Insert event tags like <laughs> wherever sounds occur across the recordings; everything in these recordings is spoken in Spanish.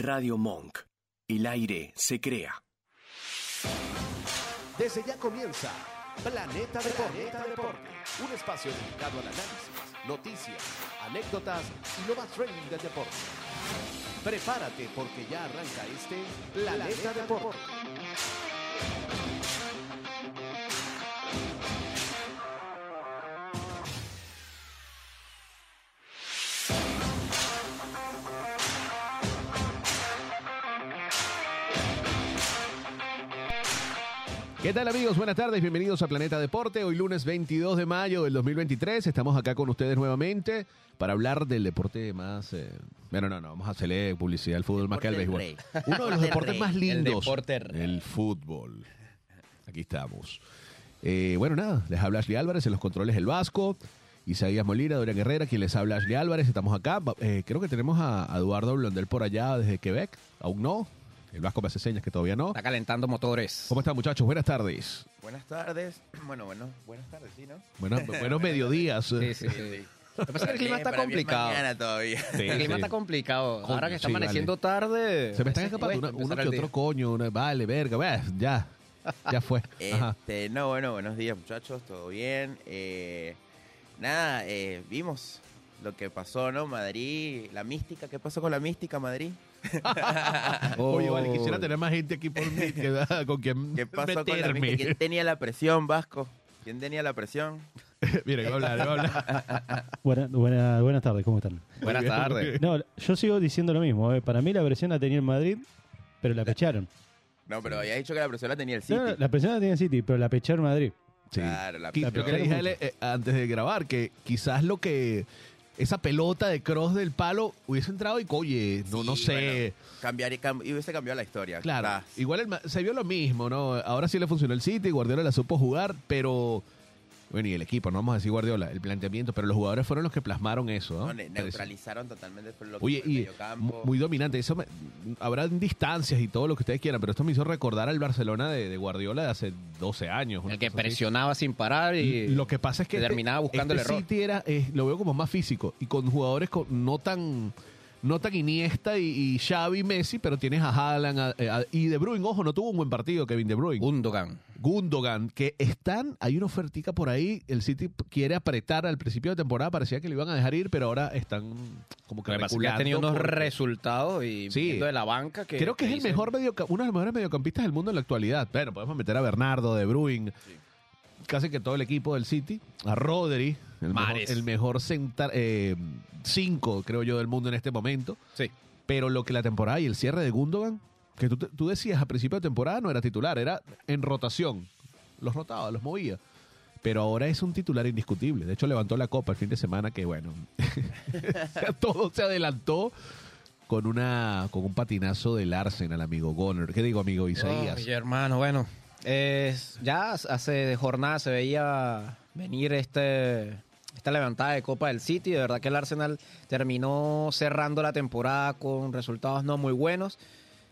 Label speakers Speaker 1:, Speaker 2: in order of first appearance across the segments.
Speaker 1: Radio Monk. El aire se crea.
Speaker 2: Desde ya comienza Planeta Deporte. Un espacio dedicado al análisis, noticias, anécdotas y lo más trending del deporte. Prepárate porque ya arranca este Planeta Deporte.
Speaker 3: ¿Qué tal amigos? Buenas tardes, bienvenidos a Planeta Deporte. Hoy lunes 22 de mayo del 2023 estamos acá con ustedes nuevamente para hablar del deporte más... Eh... Bueno, no, no, vamos a hacerle publicidad al fútbol más que al béisbol. Uno de los deportes más lindos.
Speaker 4: El deporte.
Speaker 3: El fútbol. Aquí estamos. Eh, bueno, nada, les habla Ashley Álvarez en los controles El Vasco. Isaías Molina, Dorian Guerrera, quien les habla Ashley Álvarez. Estamos acá. Eh, creo que tenemos a, a Eduardo Blondel por allá desde Quebec. Aún no. El Vasco me hace señas que todavía no.
Speaker 4: Está calentando motores.
Speaker 3: ¿Cómo están muchachos? Buenas tardes.
Speaker 5: Buenas tardes. <clears throat> Bueno, bueno, buenas tardes, ¿sí, no? <laughs>
Speaker 3: Buenos, buenos mediodías.
Speaker 4: Sí, sí, sí. Lo que pasa es que el clima está complicado.
Speaker 5: mañana todavía.
Speaker 3: Sí,
Speaker 4: El clima
Speaker 3: sí.
Speaker 4: está complicado.
Speaker 3: Coño,
Speaker 4: Ahora que está
Speaker 3: sí,
Speaker 4: amaneciendo tarde.
Speaker 3: Se me están
Speaker 4: veces
Speaker 3: escapando una- uno que otro coño. una- vale, verga. bah, ya. Ya fue. <laughs> Ajá.
Speaker 5: Este, no, bueno, buenos días, muchachos, todo bien. Eh, nada, eh, vimos lo que pasó, ¿no? Madrid, la mística, ¿qué pasó con la mística, Madrid? <laughs>
Speaker 3: Oye, vale,
Speaker 4: Oh.
Speaker 3: quisiera tener más gente aquí por mí que, con quien <laughs>
Speaker 5: ¿Qué pasó con la
Speaker 3: meterme.
Speaker 5: ¿Quién tenía la presión, Vasco? ¿Quién tenía la presión? <laughs>
Speaker 3: Mira, iba a hablar, iba a hablar.
Speaker 6: Buena- buena- buenas tardes, ¿cómo están?
Speaker 4: Buenas
Speaker 3: bien,
Speaker 4: tardes.
Speaker 6: No, yo sigo diciendo lo mismo. eh. Para mí la presión la tenía el Madrid, pero la pecharon.
Speaker 5: No, pero había dicho que la presión la tenía el City.
Speaker 6: No, no, la presión la tenía el City, pero la pecharon Madrid.
Speaker 3: Sí.
Speaker 5: Claro, la
Speaker 3: Qui- Lo que le dije a él eh, antes de grabar, que quizás lo que... Esa pelota de cross del palo hubiese entrado y, oye, no,
Speaker 5: Sí,
Speaker 3: no sé...
Speaker 5: bueno, cambiar, y cam- y hubiese cambiado la historia.
Speaker 3: Claro, igual el se vio lo mismo, ¿no? Ahora sí le funcionó el City, Guardiola la supo jugar, pero... Bueno, y el equipo, no vamos a decir Guardiola, el planteamiento, pero los jugadores fueron los que plasmaron eso, ¿no?
Speaker 5: no, ne- neutralizaron totalmente lo que
Speaker 3: Oye,
Speaker 5: fue el
Speaker 3: y
Speaker 5: mediocampo.
Speaker 3: muy dominante. Eso me- habrán distancias y todo lo que ustedes quieran, pero esto me hizo recordar al Barcelona de, de Guardiola de hace 12 años.
Speaker 4: El que
Speaker 3: así.
Speaker 4: presionaba sin parar y.
Speaker 3: Lo que pasa es que este-
Speaker 4: terminaba buscando
Speaker 3: este
Speaker 4: el error.
Speaker 3: City era, eh, lo veo como más físico y con jugadores con- no tan no tan Iniesta y, y Xavi, Messi, pero tienes a Haaland a- eh, a- y De Bruyne. Ojo, no tuvo un buen partido Kevin De Bruyne.
Speaker 4: Gundogan.
Speaker 3: Gundogan, que están, hay una ofertica por ahí, el City quiere apretar al principio de temporada, parecía que lo iban a dejar ir, pero ahora están como que
Speaker 4: que ha tenido unos resultados y
Speaker 3: Sí.
Speaker 4: de la banca que.
Speaker 3: Creo que es el
Speaker 4: dicen-
Speaker 3: mejor medioca- uno de los mejores mediocampistas del mundo en la actualidad. Bueno, podemos meter a Bernardo, De Bruyne, casi que todo el equipo del City, a Rodri, el mejor, el mejor centar, eh, cinco, creo yo, del mundo en este momento.
Speaker 4: Sí.
Speaker 3: Pero lo que la temporada y el cierre de Gundogan, que tú, decías a principio de temporada no era titular, era en rotación. Los rotaba, los movía. Pero ahora es un titular indiscutible. De hecho, levantó la copa el fin de semana, que bueno, <laughs> todo se adelantó con una con un patinazo del Arsenal, amigo Goner. ¿Qué digo, amigo Isaías?
Speaker 4: Ay, hermano, bueno. Es- ya hace jornada se veía venir este esta levantada de Copa del City. De verdad que el Arsenal terminó cerrando la temporada con resultados no muy buenos.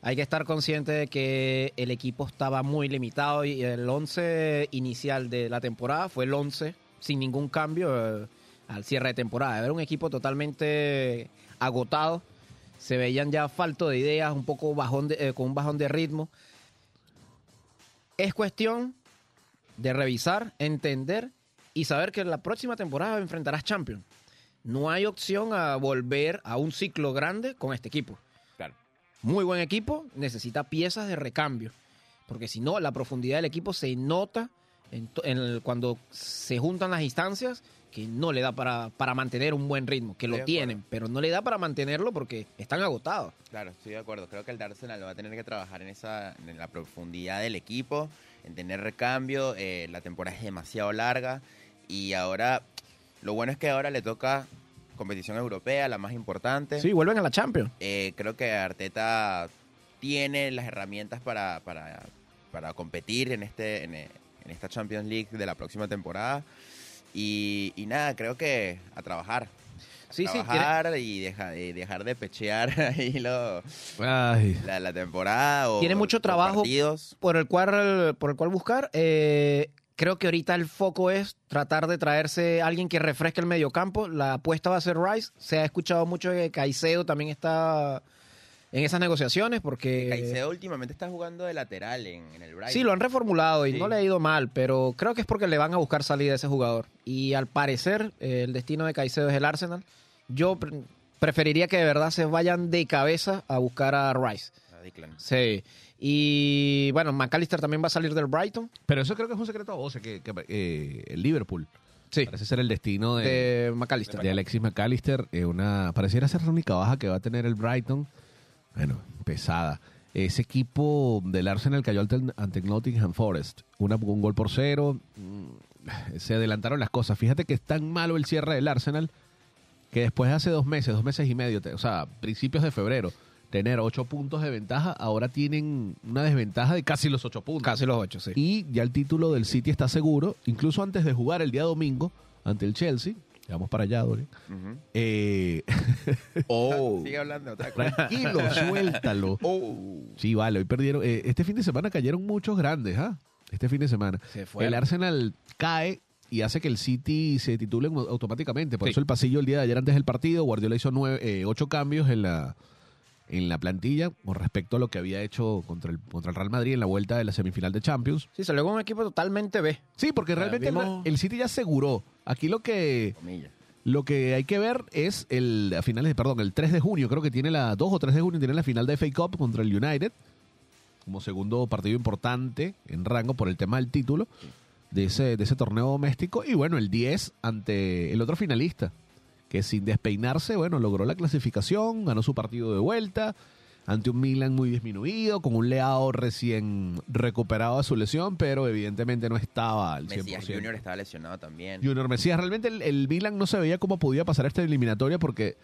Speaker 4: Hay que estar consciente de que el equipo estaba muy limitado y el 11 inicial de la temporada fue el 11 sin ningún cambio eh, al cierre de temporada. Era un equipo totalmente agotado. Se veían ya falto de ideas, un poco bajón eh, con un bajón de ritmo. Es cuestión de revisar, entender y saber que la próxima temporada enfrentarás Champions. No hay opción a volver a un ciclo grande con este equipo.
Speaker 5: Claro.
Speaker 4: Muy buen equipo, necesita piezas de recambio. Porque si no, la profundidad del equipo se nota en en el- cuando se juntan las instancias que no le da para, para mantener un buen ritmo, que lo
Speaker 5: acuerdo.
Speaker 4: tienen, pero no le da para mantenerlo porque están agotados.
Speaker 5: Claro, estoy de acuerdo. Creo que el Arsenal va a tener que trabajar en esa, en la profundidad del equipo, en tener recambio. eh, la temporada es demasiado larga y ahora, lo bueno es que ahora le toca competición europea, la más importante.
Speaker 4: Sí, vuelven a la Champions.
Speaker 5: Eh, creo que Arteta tiene las herramientas para, para, para competir en este en, en esta Champions League de la próxima temporada. Y, y nada, creo que a trabajar. A
Speaker 4: Sí, sí, tiene-
Speaker 5: trabajar y, deja- y dejar de pechear <laughs> ahí lo, la, la temporada. O,
Speaker 4: Tiene mucho trabajo. por el cual, por el cual buscar. eh, creo que ahorita el foco es tratar de traerse a alguien que refresque el mediocampo. La apuesta va a ser Rice. Se ha escuchado mucho que Caicedo también está en esas negociaciones porque...
Speaker 5: Caicedo últimamente está jugando de lateral en, en el Brighton.
Speaker 4: Sí, lo han reformulado y
Speaker 5: Sí.
Speaker 4: no le ha ido mal, pero creo que es porque le van a buscar salida a ese jugador. Y al parecer, eh, el destino de Caicedo es el Arsenal. Yo pre- preferiría que de verdad se vayan de cabeza a buscar a Rice.
Speaker 5: A Declan.
Speaker 4: Sí. Y bueno, McAllister también va a salir del Brighton.
Speaker 3: Pero eso creo que es un secreto a voces, que, que, eh, el Liverpool
Speaker 4: Sí.
Speaker 3: parece ser el destino de,
Speaker 4: De McAllister.
Speaker 3: de Alexis McAllister. eh, una, pareciera ser la única baja que va a tener el Brighton. Bueno, pesada. Ese equipo del Arsenal cayó ante, Nottingham Forest. Una, un gol por cero. Mm, Se adelantaron las cosas. Fíjate que es tan malo el cierre del Arsenal que después de hace dos meses, dos meses y medio, o sea, principios de febrero, tener ocho puntos de ventaja, ahora tienen una desventaja de casi los ocho puntos.
Speaker 4: Casi los ocho, sí.
Speaker 3: Y ya el título del City está seguro, incluso antes de jugar el día domingo ante el Chelsea. Vamos para allá, Dori.
Speaker 5: Ujú.
Speaker 3: Eh, <laughs> oh,
Speaker 5: Sigue hablando de otra cosa.
Speaker 3: tranquilo, <laughs> suéltalo.
Speaker 5: Oh.
Speaker 3: Sí, vale, hoy perdieron. eh, este fin de semana cayeron muchos grandes, ¿ah? Este fin de semana.
Speaker 4: Se fue.
Speaker 3: El Arsenal cae y hace que el City se titule automáticamente. Por
Speaker 4: Sí.
Speaker 3: eso el pasillo el día de ayer antes del partido, Guardiola hizo nueve, eh, ocho cambios en la en la plantilla con respecto a lo que había hecho contra el, contra el Real Madrid en la vuelta de la semifinal de Champions.
Speaker 4: Sí, salió con un equipo totalmente B.
Speaker 3: Sí, porque realmente el-
Speaker 4: vimos-
Speaker 3: el, City ya aseguró. Aquí lo que
Speaker 5: Comillas.
Speaker 3: lo que hay que ver es el a finales de perdón, el 3 de junio, creo que tiene la 2 o 3 de junio tiene la final de FA Cup contra el United como segundo partido importante en rango por el tema del título de ese de ese torneo doméstico y bueno, el 10 ante el otro finalista que sin despeinarse, bueno, logró la clasificación, ganó su partido de vuelta ante un Milan muy disminuido, con un Leao recién recuperado de su lesión, pero evidentemente no estaba al 100%.
Speaker 5: Mesías Junior estaba lesionado también.
Speaker 3: Junior Mesías, realmente el, el Milan no se veía cómo podía pasar esta eliminatoria porque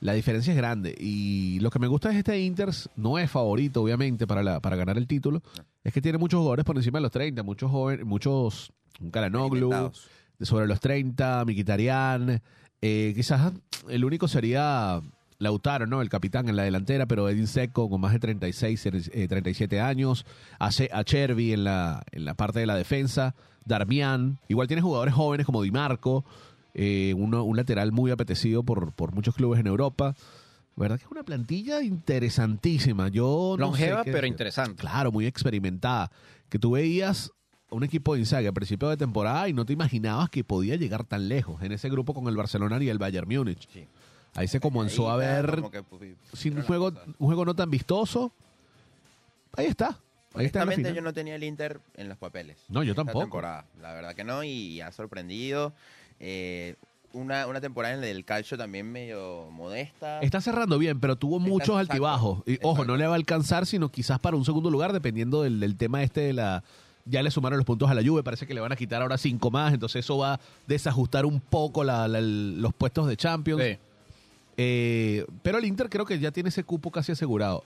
Speaker 3: la diferencia es grande. Y lo que me gusta es este Inter, no es favorito, obviamente, para, la, para ganar el título, es que tiene muchos jugadores por encima de los 30, muchos jóvenes, muchos, un de sobre los 30, Miquitarian, eh, quizás el único sería Lautaro, ¿no? El capitán en la delantera, pero Edin Seco con más de 36, eh, 37 años, a, Ce- a Chervi en la, en la parte de la defensa, Darmian, igual tiene jugadores jóvenes como Di Marco, eh, uno, un lateral muy apetecido por, por muchos clubes en Europa. ¿Verdad que es una plantilla interesantísima? Yo no
Speaker 4: Longeva,
Speaker 3: sé
Speaker 4: pero interesante.
Speaker 3: Claro, muy experimentada. Que tú veías un equipo de Inzaghi a principio de temporada y no te imaginabas que podía llegar tan lejos en ese grupo con el Barcelona y el Bayern Múnich.
Speaker 5: Sí.
Speaker 3: Ahí se comenzó a
Speaker 5: Ahí
Speaker 3: ver
Speaker 5: que, pues,
Speaker 3: sin un juego, un juego no tan vistoso. Ahí está. Ahí está
Speaker 5: Honestamente, yo no tenía el Inter en los papeles.
Speaker 3: No, yo tampoco.
Speaker 5: temporada. La verdad que no, y ha sorprendido. Eh, una, una temporada en del calcio también medio modesta.
Speaker 3: Está cerrando bien, pero tuvo
Speaker 5: Está-
Speaker 3: muchos altibajos. Y ojo, no le va a alcanzar, sino quizás para un segundo lugar, dependiendo del, del tema este de la. Ya le sumaron los puntos a la Juve, parece que le van a quitar ahora cinco más, entonces eso va a desajustar un poco la- la- los puestos de Champions.
Speaker 4: Sí.
Speaker 3: Eh, pero el Inter creo que ya tiene ese cupo casi asegurado.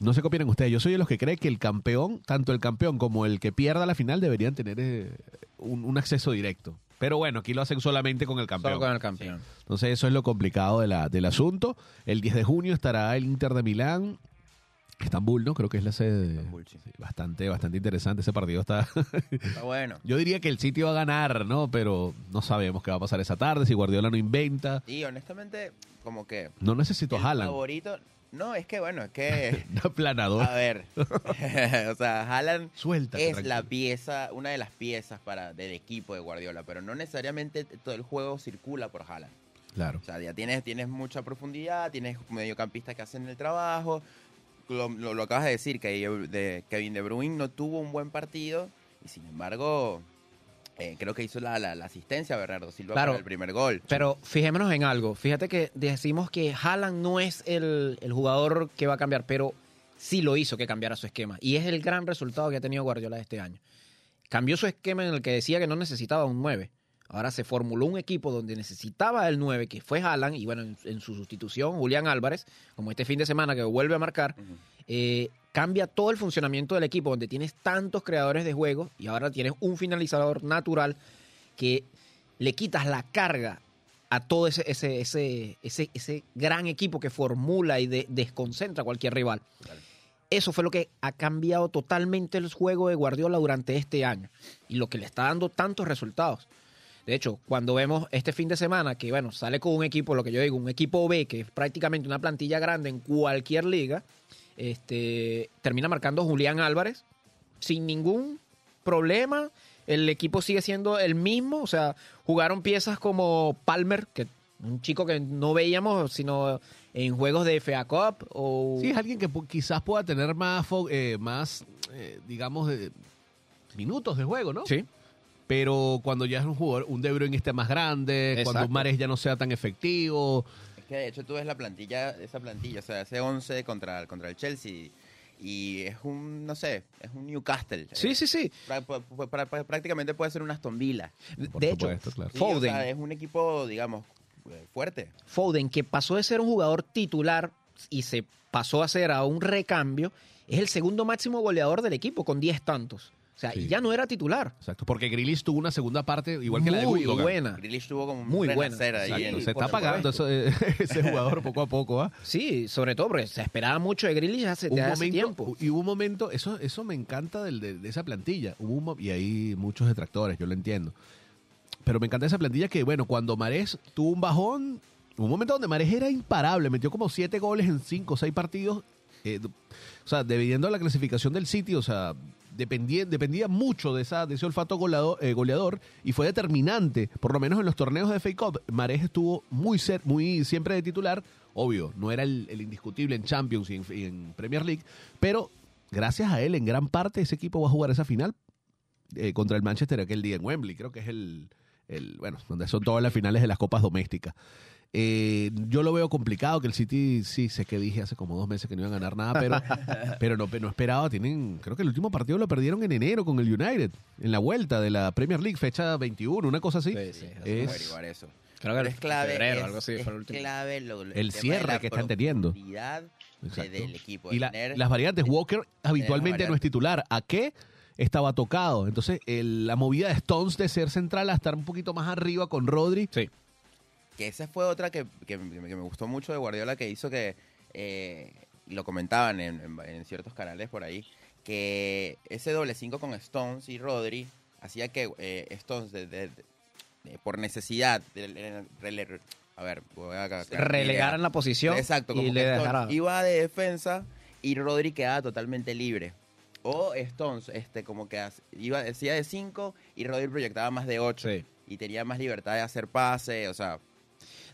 Speaker 3: No sé qué opinan ustedes. Yo soy de los que cree que el campeón, tanto el campeón como el que pierda la final, deberían tener eh, un, un acceso directo. Pero bueno, aquí lo hacen solamente con el campeón.
Speaker 4: Solo con el campeón.
Speaker 3: Entonces eso es lo complicado de la, del asunto. El 10 de junio estará el Inter de Milán. Estambul, ¿no? Creo que es la sede. de-
Speaker 5: Estambul, sí.
Speaker 3: sí, bastante, bastante interesante ese partido. Está.
Speaker 5: Está bueno. <laughs>
Speaker 3: Yo diría que el City va a ganar, ¿no? Pero no sabemos qué va a pasar esa tarde. Si Guardiola no inventa.
Speaker 5: Y honestamente, como que.
Speaker 3: No necesito a Haaland.
Speaker 5: favorito. No, es que bueno, es que. <laughs>
Speaker 3: Un planador.
Speaker 5: A ver. <laughs> o sea, Haaland
Speaker 3: Suéltate,
Speaker 5: es la pieza, una de las piezas para del equipo de Guardiola, pero no necesariamente todo el juego circula por Haaland.
Speaker 3: Claro.
Speaker 5: O sea, ya tienes, tienes mucha profundidad, tienes mediocampistas que hacen el trabajo. Lo, lo- lo acabas de decir, que de, Kevin De Bruyne no tuvo un buen partido y sin embargo eh, creo que hizo la, la- la asistencia a Bernardo Silva
Speaker 4: Claro.
Speaker 5: para el primer gol.
Speaker 4: Pero fijémonos en algo. Fíjate que decimos que Haaland no es el, el jugador que va a cambiar, pero sí lo hizo que cambiara su esquema. Y es el gran resultado que ha tenido Guardiola este año. Cambió su esquema en el que decía que no necesitaba un 9. Ahora se formuló un equipo donde necesitaba el 9, que fue Haaland, y bueno, en, en su sustitución, Julián Álvarez, como este fin de semana que vuelve a marcar, eh, cambia todo el funcionamiento del equipo, donde tienes tantos creadores de juego y ahora tienes un finalizador natural que le quitas la carga a todo ese, ese, ese, ese, ese gran equipo que formula y de- desconcentra a cualquier rival. Eso fue lo que ha cambiado totalmente el juego de Guardiola durante este año y lo que le está dando tantos resultados. De hecho, cuando vemos este fin de semana que, bueno, sale con un equipo, lo que yo digo, un equipo B, que es prácticamente una plantilla grande en cualquier liga, este, termina marcando Julián Álvarez sin ningún problema. El equipo sigue siendo el mismo, o sea, jugaron piezas como Palmer, que un chico que no veíamos sino en juegos de FA Cup o
Speaker 3: Sí, es alguien que quizás pueda tener más, eh, más eh, digamos, minutos de juego, ¿no?
Speaker 4: Sí.
Speaker 3: Pero cuando ya es un jugador, un De Bruyne esté más grande, cuando un Mares ya no sea tan efectivo.
Speaker 5: Es que de hecho tú ves la plantilla, esa plantilla, o sea, ese 11 contra, contra el Chelsea y es un, no sé, es un Newcastle.
Speaker 4: Sí,
Speaker 5: Eh,
Speaker 4: sí, sí.
Speaker 5: pra- pra- pra- pra- prácticamente puede ser un Aston Villa.
Speaker 3: Por
Speaker 4: de hecho,
Speaker 3: claro.
Speaker 5: Sí, o
Speaker 4: Foden.
Speaker 5: sea, es un equipo, digamos, eh, fuerte.
Speaker 4: Foden, que pasó de ser un jugador titular y se pasó a ser a un recambio, es el segundo máximo goleador del equipo con 10 tantos. O sea,
Speaker 3: Sí.
Speaker 4: y ya no era titular.
Speaker 3: Exacto, porque Grealish tuvo una segunda parte igual que la de
Speaker 4: Muy
Speaker 3: Gundogan.
Speaker 4: buena.
Speaker 5: Grealish tuvo como un
Speaker 4: Muy buena.
Speaker 5: ahí.
Speaker 3: Se está eso, eh, <laughs> ese jugador poco a poco, ¿ah?
Speaker 4: Sí, sobre todo porque se esperaba mucho de Grealish hace,
Speaker 3: un
Speaker 4: de hace
Speaker 3: momento,
Speaker 4: tiempo.
Speaker 3: y hubo un momento, eso, eso me encanta del- de, de esa plantilla. Hubo un y hay muchos detractores, yo lo entiendo. Pero me encanta esa plantilla que, bueno, cuando Marés tuvo un bajón, hubo un momento donde Marés era imparable, metió como siete goles en cinco o seis partidos. eh, o sea, dependiendo de la clasificación del sitio, o sea, dependía, dependía mucho de, esa, de ese olfato goleador, eh, goleador y fue determinante, por lo menos en los torneos de Fake Cup. Marés estuvo muy, cer- muy siempre de titular, obvio, no era el, indiscutible en Champions y en, y en Premier League, pero gracias a él, en gran parte, ese equipo va a jugar esa final eh, contra el Manchester aquel día en Wembley. Creo que es el, el, bueno, donde son todas las finales de las copas domésticas. Eh, yo lo veo complicado que el City, sí, sé que dije hace como dos meses que no iban a ganar nada, pero, <laughs> pero no, no esperaba. Tienen, creo que el último partido lo perdieron en enero con el United, en la vuelta de la Premier League, fecha 21, una cosa así.
Speaker 4: Sí, sí,
Speaker 5: Vamos a
Speaker 3: Es-
Speaker 5: averiguar eso.
Speaker 4: Creo que
Speaker 5: Pero es clave,
Speaker 4: febrero,
Speaker 5: es,
Speaker 4: algo así,
Speaker 5: es
Speaker 4: fue el último.
Speaker 5: clave lo- el,
Speaker 3: El
Speaker 5: tema
Speaker 3: cierre que están teniendo.
Speaker 5: profundidad de-
Speaker 3: Exacto.
Speaker 5: del equipo.
Speaker 3: Y
Speaker 5: de
Speaker 3: la-
Speaker 5: tener-
Speaker 3: las variantes, Walker habitualmente no es titular. ¿A qué? Estaba tocado. Entonces, el- la movida de Stones de ser central a estar un poquito más arriba con Rodri.
Speaker 4: Sí.
Speaker 5: Que esa fue otra que, que- que me gustó mucho de Guardiola que hizo que, eh, lo comentaban en, en- en ciertos canales por ahí, que ese doble 5 con Stones y Rodri hacía que eh, Stones, de- de- de- de- por necesidad, a ver, voy a
Speaker 4: Relegaran la posición
Speaker 5: Exacto, como
Speaker 4: y le
Speaker 5: iba de defensa y Rodri quedaba totalmente libre. O Stones, este, como que iba, decía de 5 y Rodri proyectaba más de 8.
Speaker 4: Sí.
Speaker 5: Y tenía más libertad de hacer pase, o sea,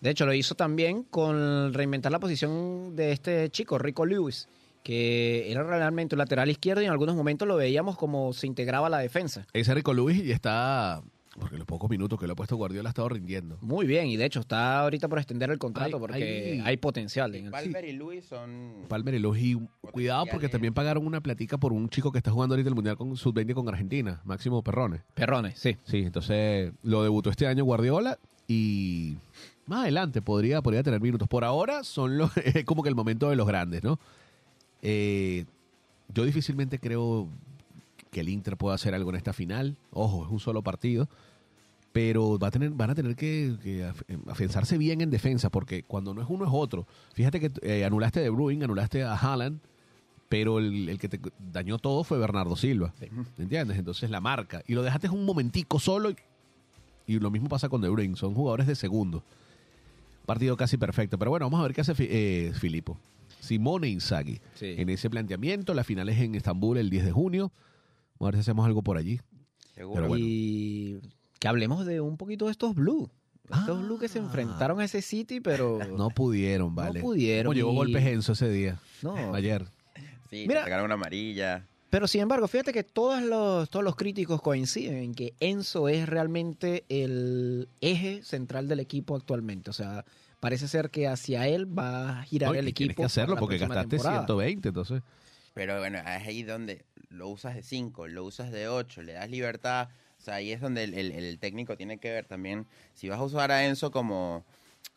Speaker 4: De hecho, lo hizo también con reinventar la posición de este chico, Rico Lewis, que era realmente un lateral izquierdo y en algunos momentos lo veíamos como se integraba a la defensa.
Speaker 3: Ese Rico Luis y está, porque los pocos minutos que le ha puesto Guardiola ha estado rindiendo.
Speaker 4: Muy bien, y de hecho está ahorita por extender el contrato
Speaker 3: Hay-
Speaker 4: porque
Speaker 3: hay-
Speaker 4: hay, potencial en el
Speaker 5: Palmer y Luis son...
Speaker 3: Palmer y Luis, y cuidado porque también pagaron una platica por un chico que está jugando ahorita el Mundial con Sub-20 con Argentina, Máximo Perrone.
Speaker 4: Perrones, sí.
Speaker 3: Sí, entonces lo debutó este año Guardiola y más adelante podría, podría tener minutos. Por ahora son los, <laughs> es como que el momento de los grandes, ¿no? Eh, yo difícilmente creo que el Inter pueda hacer algo en esta final. Ojo, es un solo partido. Pero va a tener, van a tener que, que af- afianzarse bien en defensa, porque cuando no es uno es otro. Fíjate que eh, anulaste de Bruin, anulaste a Haaland, pero el, el que te dañó todo fue Bernardo Silva. ¿Me entiendes? Entonces la marca. Y lo dejaste un momentico solo y, y lo mismo pasa con De Bruyne. Son jugadores de segundo. Partido casi perfecto. Pero bueno, vamos a ver qué hace eh, Filippo. Simone Inzaghi.
Speaker 4: Sí.
Speaker 3: En ese planteamiento, la final es en Estambul el 10 de junio. Vamos a ver si hacemos algo por allí.
Speaker 5: Seguro.
Speaker 3: Pero bueno.
Speaker 4: Y que hablemos de un poquito de estos Blue. Estos
Speaker 3: Ah.
Speaker 4: Blue que se enfrentaron a ese City, pero <laughs>
Speaker 3: No pudieron, vale.
Speaker 4: pudieron
Speaker 3: Como llevó
Speaker 4: y-
Speaker 3: golpes Enzo ese día.
Speaker 4: no.
Speaker 3: Ayer.
Speaker 5: Sí,
Speaker 4: Mira.
Speaker 5: le sacaron una amarilla.
Speaker 4: Pero sin embargo, fíjate que todos los, todos los críticos coinciden en que Enzo es realmente el eje central del equipo actualmente. O sea, parece ser que hacia él va a girar el equipo.
Speaker 3: tienes que hacerlo porque gastaste
Speaker 4: temporada.
Speaker 3: 120, entonces.
Speaker 5: Pero bueno, es ahí donde lo usas de 5, lo usas de 8, le das libertad. O sea, ahí es donde el, el- el técnico tiene que ver también. Si vas a usar a Enzo como,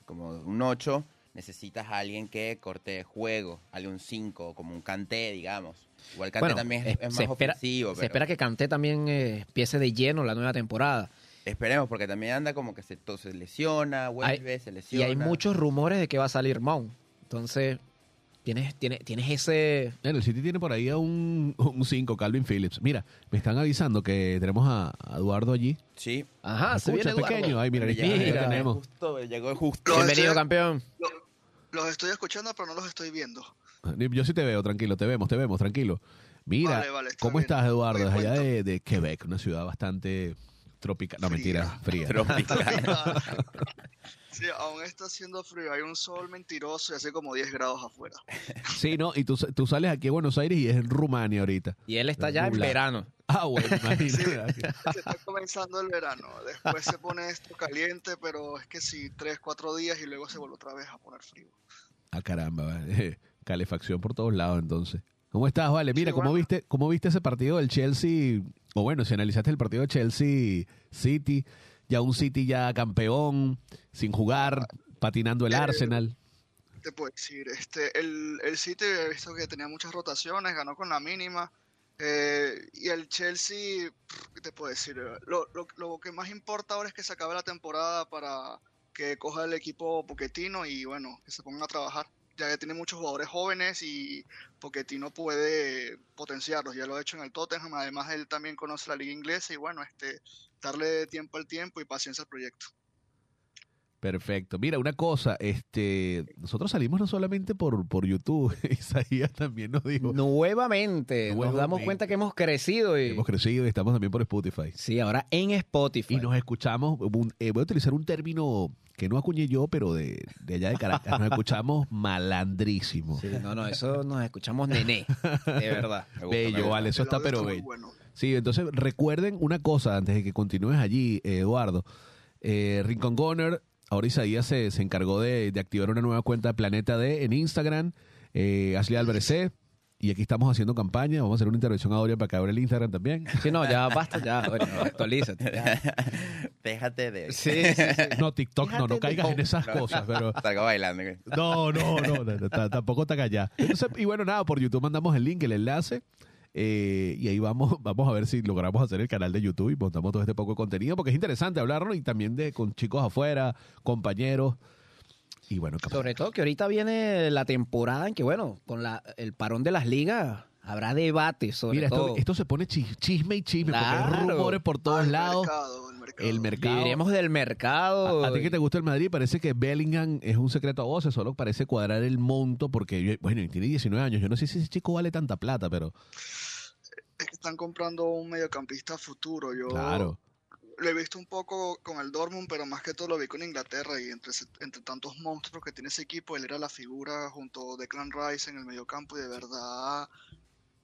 Speaker 5: como un 8, necesitas a alguien que corte juego, un 5, como un Kanté, digamos. Igual Kanté
Speaker 4: Bueno,
Speaker 5: también es,
Speaker 4: es-
Speaker 5: más
Speaker 4: espera-
Speaker 5: ofensivo.
Speaker 4: Se espera que Kanté también eh, empiece de lleno la nueva temporada.
Speaker 5: Esperemos, porque también anda como que se, se lesiona, vuelve, se
Speaker 4: Y
Speaker 5: lesiona.
Speaker 4: hay muchos rumores de que va a salir Mount. Entonces, Tienes, tienes, tienes ese...
Speaker 3: Bueno, el City tiene por ahí a un 5, Calvin Phillips. Mira, me están avisando que tenemos a, a Eduardo allí.
Speaker 5: Sí.
Speaker 4: Ajá, se viene Eduardo.
Speaker 3: pequeño. Ay, mira,
Speaker 4: mira.
Speaker 3: tenemos.
Speaker 5: Justo, llegó justo.
Speaker 4: Bienvenido,
Speaker 7: estoy-
Speaker 4: campeón.
Speaker 7: Los estoy escuchando, pero no los estoy viendo.
Speaker 3: Yo sí te veo, tranquilo, te vemos, te vemos, tranquilo. Mira,
Speaker 7: Vale, vale, está
Speaker 3: ¿cómo
Speaker 7: bien.
Speaker 3: estás, Eduardo? Desde allá de, de Quebec, una ciudad bastante tropical. No,
Speaker 7: Fría.
Speaker 3: mentira, fría. <laughs>
Speaker 5: Tropical. <laughs>
Speaker 7: Sí, aún está haciendo frío. Hay un sol mentiroso y hace como 10 grados afuera. <laughs>
Speaker 3: Sí, ¿no? Y tú, tú sales aquí a Buenos Aires y es en Rumania ahorita.
Speaker 4: Y él está ya en verano.
Speaker 3: Ah, bueno, imagínate.
Speaker 7: Se está comenzando el verano. Después se pone esto caliente, pero es que sí, 3, 4 días y luego se vuelve otra vez a poner frío.
Speaker 3: Ah, caramba, vale. Calefacción por todos lados entonces. ¿Cómo estás, Vale? Mira,
Speaker 7: Sí,
Speaker 3: ¿cómo
Speaker 7: bueno.
Speaker 3: viste cómo viste ese partido del Chelsea? O bueno, si analizaste el partido de Chelsea City, ya un City ya campeón, sin jugar, patinando el
Speaker 7: Eh,
Speaker 3: Arsenal.
Speaker 7: te puedo decir, este, el, el City he visto que tenía muchas rotaciones, ganó con la mínima. eh, y el Chelsea, ¿qué te puedo decir? Lo, lo- lo que más importa ahora es que se acabe la temporada para que coja el equipo Poquetino y bueno, que se pongan a trabajar. Ya que tiene muchos jugadores jóvenes y Poquetino puede potenciarlos, ya lo ha hecho en el Tottenham, además él también conoce la liga inglesa y bueno, este, darle tiempo al tiempo y paciencia al proyecto.
Speaker 3: Perfecto. Mira, una cosa, este, nosotros salimos no solamente por, por YouTube, <laughs> Isaías también nos dijo,
Speaker 4: Nuevamente, nos damos cuenta que hemos crecido y...
Speaker 3: hemos crecido y estamos también por Spotify.
Speaker 4: Sí, ahora en Spotify.
Speaker 3: Y nos escuchamos, un- eh, voy a utilizar un término que no acuñé yo, pero de, de allá de Caracas, nos escuchamos malandrísimo.
Speaker 4: Sí, no, no, eso nos escuchamos nené, de verdad.
Speaker 5: Me gusta, me
Speaker 3: Bello,
Speaker 5: gusta.
Speaker 3: vale, eso está pero bello.
Speaker 7: bueno.
Speaker 3: Sí, entonces recuerden una cosa antes de que continúes allí, eh, Eduardo. Eh, Rincon Goner, ahora Isaías se, se encargó de, de activar una nueva cuenta de Planeta D en Instagram. Eh, Ashley Álvarez C. Y aquí estamos haciendo campaña. Vamos a hacer una intervención ahora para que abra el Instagram también.
Speaker 4: Sí, no, ya basta, ya, bueno, <laughs> actualízate. ya. <laughs>
Speaker 5: Déjate de.
Speaker 4: Sí, sí, sí. <laughs>
Speaker 3: No, TikTok, no, no caigas
Speaker 4: de-
Speaker 3: en esas cosas, pero...
Speaker 5: Salgo bailando. güey.
Speaker 3: No, no, no, no, no, tampoco está allá. Entonces, y bueno, nada, por YouTube mandamos el link, el enlace. eh, y ahí vamos, vamos a ver si logramos hacer el canal de YouTube y montamos todo este poco de contenido, porque es interesante hablarlo y también de con chicos afuera, compañeros. Y bueno, capaz-
Speaker 4: Sobre todo que ahorita viene la temporada en que, bueno, con la, el parón de las ligas habrá debate sobre
Speaker 3: mira,
Speaker 4: todo.
Speaker 3: esto, esto se pone chi- chisme y chisme, porque hay rumores por todos
Speaker 7: Ah, el
Speaker 3: lados.
Speaker 7: mercado, el mercado.
Speaker 3: El mercado.
Speaker 4: Viviremos del mercado.
Speaker 3: A, a ti que te gusta el Madrid, parece que Bellingham es un secreto a voces, solo parece cuadrar el monto, porque, yo- bueno, y tiene 19 años. Yo no sé si ese chico vale tanta plata, pero
Speaker 7: Es que están comprando un mediocampista futuro. Yo
Speaker 3: claro.
Speaker 7: Lo he visto un poco con el Dortmund, pero más que todo lo vi con Inglaterra y entre, entre tantos monstruos que tiene ese equipo, él era la figura junto a Declan Rice en el mediocampo y de verdad,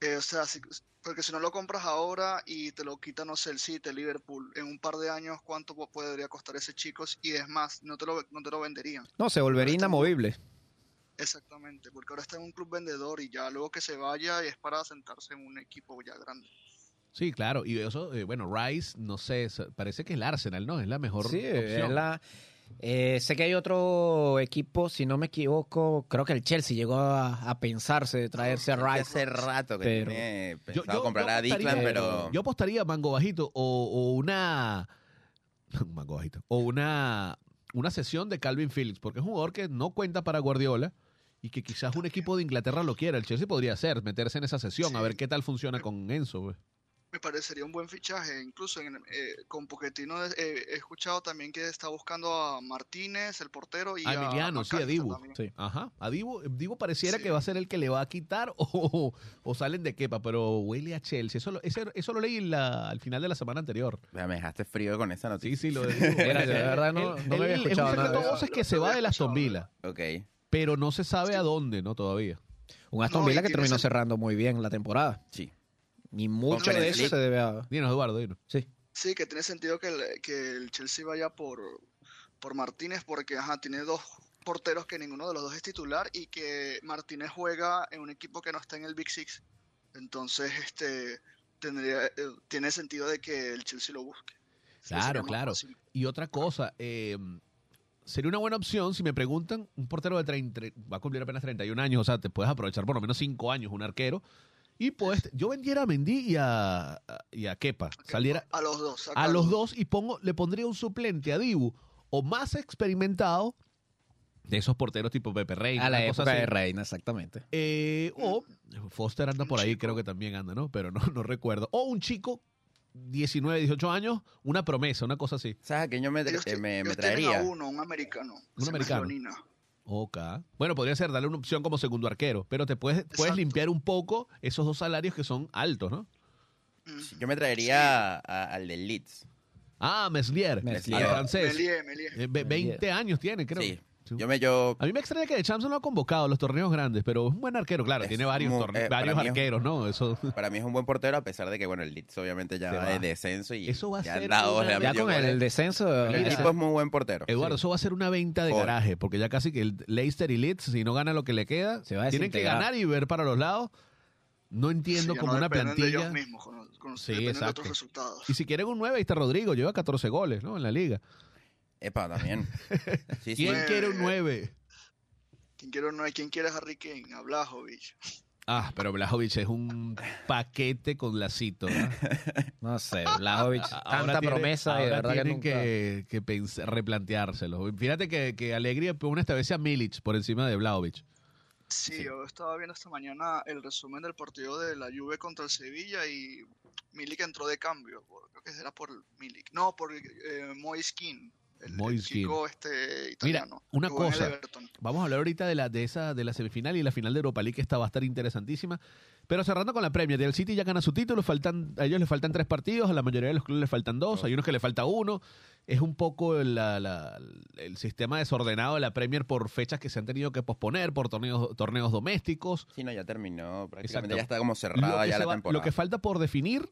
Speaker 7: eh, o sea, si- porque si no lo compras ahora y te lo quita, no sé, el City, el Liverpool, en un par de años, ¿cuánto po- podría costar ese chico? Y es más, no te lo, no te lo venderían.
Speaker 4: No, se volvería inamovible.
Speaker 7: Exactamente, porque ahora está en un club vendedor y ya luego que se vaya es para sentarse en un equipo ya grande.
Speaker 3: Sí, claro. Y eso, eh, bueno, Rice, no sé, parece que el Arsenal, ¿no? Es la mejor
Speaker 4: Sí, es
Speaker 3: opción.
Speaker 4: la- eh, sé que hay otro equipo, si no me equivoco, creo que el Chelsea llegó a, a pensarse de traerse a Rice.
Speaker 5: Hace rato que
Speaker 4: Pero-
Speaker 5: tiene
Speaker 3: Yo-
Speaker 5: pensado
Speaker 3: yo-
Speaker 5: comprar
Speaker 3: yo
Speaker 5: a
Speaker 3: apostaría-
Speaker 5: Declan, pero.
Speaker 3: Yo apostaría a mango bajito o, o una... <laughs> mango bajito. O una, una sesión de Calvin Phillips, porque es un jugador que no cuenta para Guardiola y que quizás un equipo de Inglaterra lo quiera. El Chelsea podría hacer, meterse en esa sesión, a ver qué tal funciona con Enzo. pues.
Speaker 7: Me parecería un buen fichaje, incluso en, eh, con Pochettino eh, he escuchado también que está buscando a Martínez, el portero, y
Speaker 3: A Emiliano, sí, a Dibu.
Speaker 4: Sí.
Speaker 3: Ajá, a Dibu, Dibu pareciera
Speaker 7: Sí.
Speaker 3: que va a ser el que le va a quitar <laughs> o, o salen de quepa, pero huele a Chelsea. Eso lo, ese- eso lo leí la- al final de la semana anterior.
Speaker 5: Me dejaste frío con esa
Speaker 3: Sí,
Speaker 5: noticia.
Speaker 3: sí, lo de <laughs> Dibu.
Speaker 4: Mira, yo de verdad no-
Speaker 3: Él-
Speaker 4: no me había escuchado
Speaker 3: Es un
Speaker 4: nada
Speaker 3: a voces que
Speaker 7: Lo-
Speaker 3: se
Speaker 7: lo
Speaker 3: va de la Villa,
Speaker 5: Ok.
Speaker 3: pero no se sabe
Speaker 7: Sí.
Speaker 3: a dónde, ¿no? Todavía.
Speaker 4: Un Aston
Speaker 7: No,
Speaker 4: Villa que terminó
Speaker 7: ese-
Speaker 4: cerrando muy bien la temporada.
Speaker 5: Sí.
Speaker 4: Y mucho de eso se debe a...
Speaker 3: Dinos, Eduardo, dinos.
Speaker 4: Sí.
Speaker 7: Sí, que tiene sentido que el, que el Chelsea vaya por, por Martínez, porque ajá, tiene dos porteros que ninguno de los dos es titular y que Martínez juega en un equipo que no está en el Big Six. Entonces, este tendría, eh, tiene sentido de que el Chelsea lo busque.
Speaker 3: Claro, claro.
Speaker 7: fácil.
Speaker 3: Y otra cosa, eh, sería una buena opción, si me preguntan, un portero de 30, va a cumplir apenas 31 años, o sea, te puedes aprovechar por lo menos 5 años, un arquero, y pues yo vendiera a Mendy y a, y a Kepa, saliera
Speaker 7: A los dos.
Speaker 3: a los dos y pongo, le pondría un suplente a Dibu, o más experimentado, De esos porteros tipo Pepe Reina.
Speaker 4: A la época
Speaker 3: así.
Speaker 4: de Reina, exactamente.
Speaker 3: Eh, o Foster anda
Speaker 7: Un
Speaker 3: por ahí,
Speaker 7: chico.
Speaker 3: creo que también anda, ¿no? Pero no, no recuerdo. O un chico, 19, 18 años, una promesa, una cosa así.
Speaker 5: ¿Sabes a quién yo me, eh, me, traería?
Speaker 7: a uno, un americano.
Speaker 3: Un americano. Ok. Bueno, podría ser darle una opción como segundo arquero, pero te puedes, puedes limpiar un poco esos dos salarios que son altos, ¿no?
Speaker 7: Mm.
Speaker 5: Yo me traería a- al del Leeds.
Speaker 3: Ah, Meslier,
Speaker 4: Meslier.
Speaker 3: al francés. Eh, ve- 20 años tiene, creo.
Speaker 5: Sí.
Speaker 3: Sí.
Speaker 5: Yo me yo
Speaker 3: A mí me extraña que Champs no lo ha convocado a los torneos grandes, pero es un buen arquero, claro.
Speaker 5: Es
Speaker 3: tiene varios,
Speaker 5: eh,
Speaker 3: varios arqueros, ¿no? Eso.
Speaker 5: para mí es un buen portero a pesar de que bueno, el Leeds obviamente ya va de descenso y
Speaker 3: Eso va a
Speaker 5: ya
Speaker 3: ser
Speaker 5: dado,
Speaker 3: una-
Speaker 4: Ya con el descenso.
Speaker 5: El
Speaker 3: Mira.
Speaker 5: tipo es muy buen portero.
Speaker 3: Eduardo,
Speaker 5: Sí.
Speaker 3: eso va a ser una venta de garaje, porque ya casi que el Leicester y Leeds, si no gana lo que le queda,
Speaker 4: Se va a
Speaker 3: tienen que ganar y ver para los lados. No entiendo
Speaker 7: Sí,
Speaker 3: como
Speaker 7: no
Speaker 3: una
Speaker 7: de
Speaker 3: plantilla.
Speaker 7: ellos mismos, con, con,
Speaker 3: Sí, exacto.
Speaker 7: de otros resultados.
Speaker 3: Y si quieren un 9, ahí está Rodrigo, lleva 14 goles, ¿no? En la liga.
Speaker 5: Epa, también. <laughs> Sí, sí.
Speaker 3: ¿Quién
Speaker 7: Nueve.
Speaker 3: quiere un 9?
Speaker 7: ¿Quién quiere, no hay quien quiere a Harry Kane? A Blajovic.
Speaker 3: Ah, pero Blajovic es un paquete con lacito. ¿no?
Speaker 4: No sé, Blajovic,
Speaker 3: Ahora
Speaker 4: tanta
Speaker 3: tiene-
Speaker 4: promesa y de verdad que
Speaker 3: tienen
Speaker 4: nunca...
Speaker 3: que, que replanteárselo. Fíjate que, que Alegría pone esta vez a Milic por encima de Blajovic.
Speaker 7: Sí, yo estaba viendo esta mañana el resumen del partido de la Juve contra el Sevilla y Milik entró de cambio. creo que era por Milik. No, por eh, Moise Kean, el, el
Speaker 3: Moise Kean.
Speaker 7: chico este italiano.
Speaker 3: una
Speaker 7: en el
Speaker 3: cosa. Vamos a hablar ahorita de la, de esa, de la semifinal y la final de Europa League, que esta va a estar interesantísima. Pero cerrando con la Premier, el City ya gana su título, faltan, a ellos les faltan tres partidos, a la mayoría de los clubes les faltan dos, hay unos que le falta uno. Es un poco el, la- la- el sistema desordenado de la Premier por fechas que se han tenido que posponer, por torneos, torneos domésticos.
Speaker 5: Sí, no, ya terminó. Prácticamente
Speaker 3: Exacto.
Speaker 5: ya está como cerrada ya la
Speaker 3: va-
Speaker 5: temporada.
Speaker 3: lo que falta por definir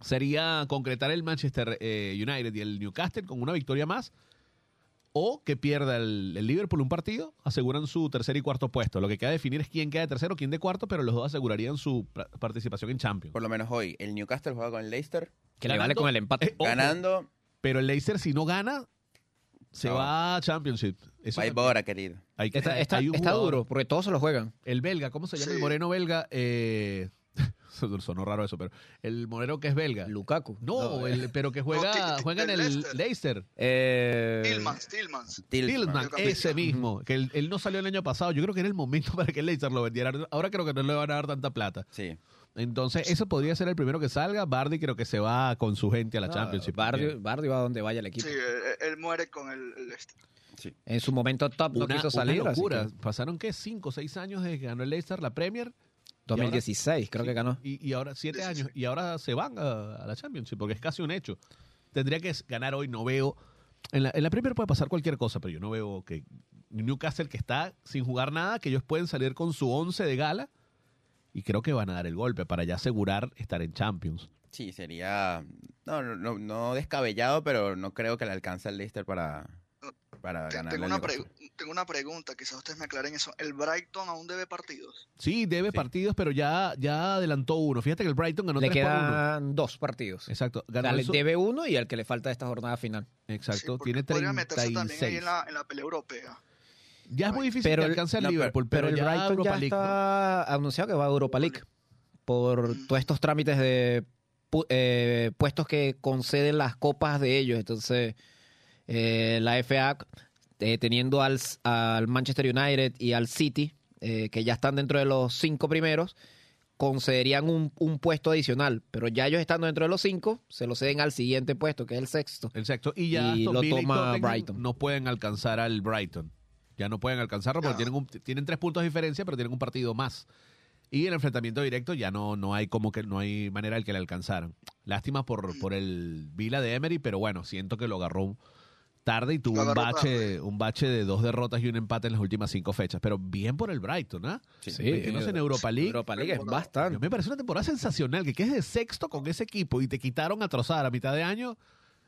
Speaker 3: sería concretar el Manchester eh, United y el Newcastle con una victoria más o que pierda el, el Liverpool un partido, aseguran su tercer y cuarto puesto. Lo que queda definir es quién queda de tercero, quién de cuarto, pero los dos asegurarían su participación en Champions.
Speaker 5: Por lo menos hoy, el Newcastle juega con el Leicester.
Speaker 4: Que le vale con el empate.
Speaker 3: Eh, ojo,
Speaker 5: Ganando,
Speaker 3: Pero el Leicester si no gana, se
Speaker 5: No.
Speaker 3: va a Championship. Eso también-
Speaker 5: bora, querido.
Speaker 3: hay que-
Speaker 4: Está,
Speaker 3: hay
Speaker 4: duro, porque todos se lo juegan.
Speaker 3: El belga, ¿cómo se llama el moreno belga? Eh, <laughs> sonó raro eso, pero el moreno que es belga.
Speaker 4: Lukaku.
Speaker 3: No, el- <laughs> pero que juega,
Speaker 7: No,
Speaker 3: juega en el
Speaker 7: Leicester.
Speaker 3: Leicester.
Speaker 4: Eh,
Speaker 7: Tillmans,
Speaker 3: ese mismo, que él, él no salió el año pasado. Yo creo que era el momento <laughs> para que el Leicester lo vendiera. Ahora creo que no le van a dar tanta plata.
Speaker 5: Sí.
Speaker 3: Entonces, eso podría ser el primero que salga. Bardi creo que se va con su gente a la
Speaker 4: no,
Speaker 3: Championship.
Speaker 4: Bardi, va donde vaya el equipo.
Speaker 7: Sí, él, él muere con el, el este.
Speaker 4: En su momento top no
Speaker 3: Una,
Speaker 4: quiso
Speaker 3: una
Speaker 4: salir. así
Speaker 3: locura.
Speaker 4: que-
Speaker 3: Pasaron, ¿qué? Cinco o seis años desde que ganó el Leicester la Premier.
Speaker 4: 2016 creo
Speaker 3: Sí,
Speaker 4: que ganó.
Speaker 3: Y, y ahora siete
Speaker 7: 16.
Speaker 3: años. Y ahora se van a, a la Championship porque es casi un hecho. Tendría que ganar hoy. No veo. En la, en la Premier puede pasar cualquier cosa, pero yo no veo que Newcastle, que está sin jugar nada, que ellos pueden salir con su once de gala. Y creo que van a dar el golpe para ya asegurar estar en Champions.
Speaker 5: Sí, sería. No, no, no, no descabellado, pero no creo que le alcance al Leicester para, para
Speaker 7: Te-
Speaker 5: ganar.
Speaker 7: Tengo una, tengo una pregunta, quizás ustedes me aclaren eso. ¿El Brighton aún debe partidos?
Speaker 3: Sí, debe
Speaker 5: Sí.
Speaker 3: partidos, pero ya, ya adelantó uno. Fíjate que el Brighton ganó
Speaker 4: le
Speaker 3: 3 por 1.
Speaker 4: quedan dos partidos.
Speaker 3: Exacto.
Speaker 4: O
Speaker 3: Ganó
Speaker 4: sea, le
Speaker 3: eso-
Speaker 4: debe uno y el que le falta esta jornada final.
Speaker 3: Exacto.
Speaker 7: Sí,
Speaker 3: tiene
Speaker 7: podría meterse también ahí
Speaker 3: 36.
Speaker 7: en la, en la pelea europea.
Speaker 3: Ya es muy difícil
Speaker 4: Pero
Speaker 3: que
Speaker 4: el-
Speaker 3: alcance al
Speaker 5: pero-
Speaker 3: Liverpool,
Speaker 4: Pero,
Speaker 3: pero,
Speaker 4: el
Speaker 3: ya
Speaker 4: Brighton
Speaker 3: Europa
Speaker 4: ya
Speaker 3: League, ¿no?
Speaker 4: está anunciado que va a Europa League por
Speaker 7: Mm.
Speaker 4: todos estos trámites de eh, puestos que conceden las copas de ellos. Entonces, eh, la FA, eh, teniendo al, al Manchester United y al City, eh, que ya están dentro de los cinco primeros, concederían un, un puesto adicional. Pero ya ellos estando dentro de los cinco, se lo ceden al siguiente puesto, que es el sexto.
Speaker 3: El sexto. Y ya
Speaker 4: Y lo
Speaker 3: y
Speaker 4: toma Brighton.
Speaker 3: no pueden alcanzar al Brighton. Ya no pueden alcanzarlo porque tienen, un- tienen tres puntos de diferencia, pero tienen un partido más. Y el enfrentamiento directo ya no, no hay como que no hay manera de que le alcanzaran. Lástima por, por el Vila de Emery, pero bueno, siento que lo agarró tarde y tuvo un bache, un bache de dos derrotas y un empate en las últimas cinco fechas. Pero bien por el Brighton, ¿ah?
Speaker 5: Sí.
Speaker 3: Metiéndose en Europa League.
Speaker 4: Europa League es
Speaker 3: A
Speaker 4: bastante.
Speaker 3: me parece una temporada sensacional, que quedes de sexto con ese equipo y te quitaron a trozar a mitad de año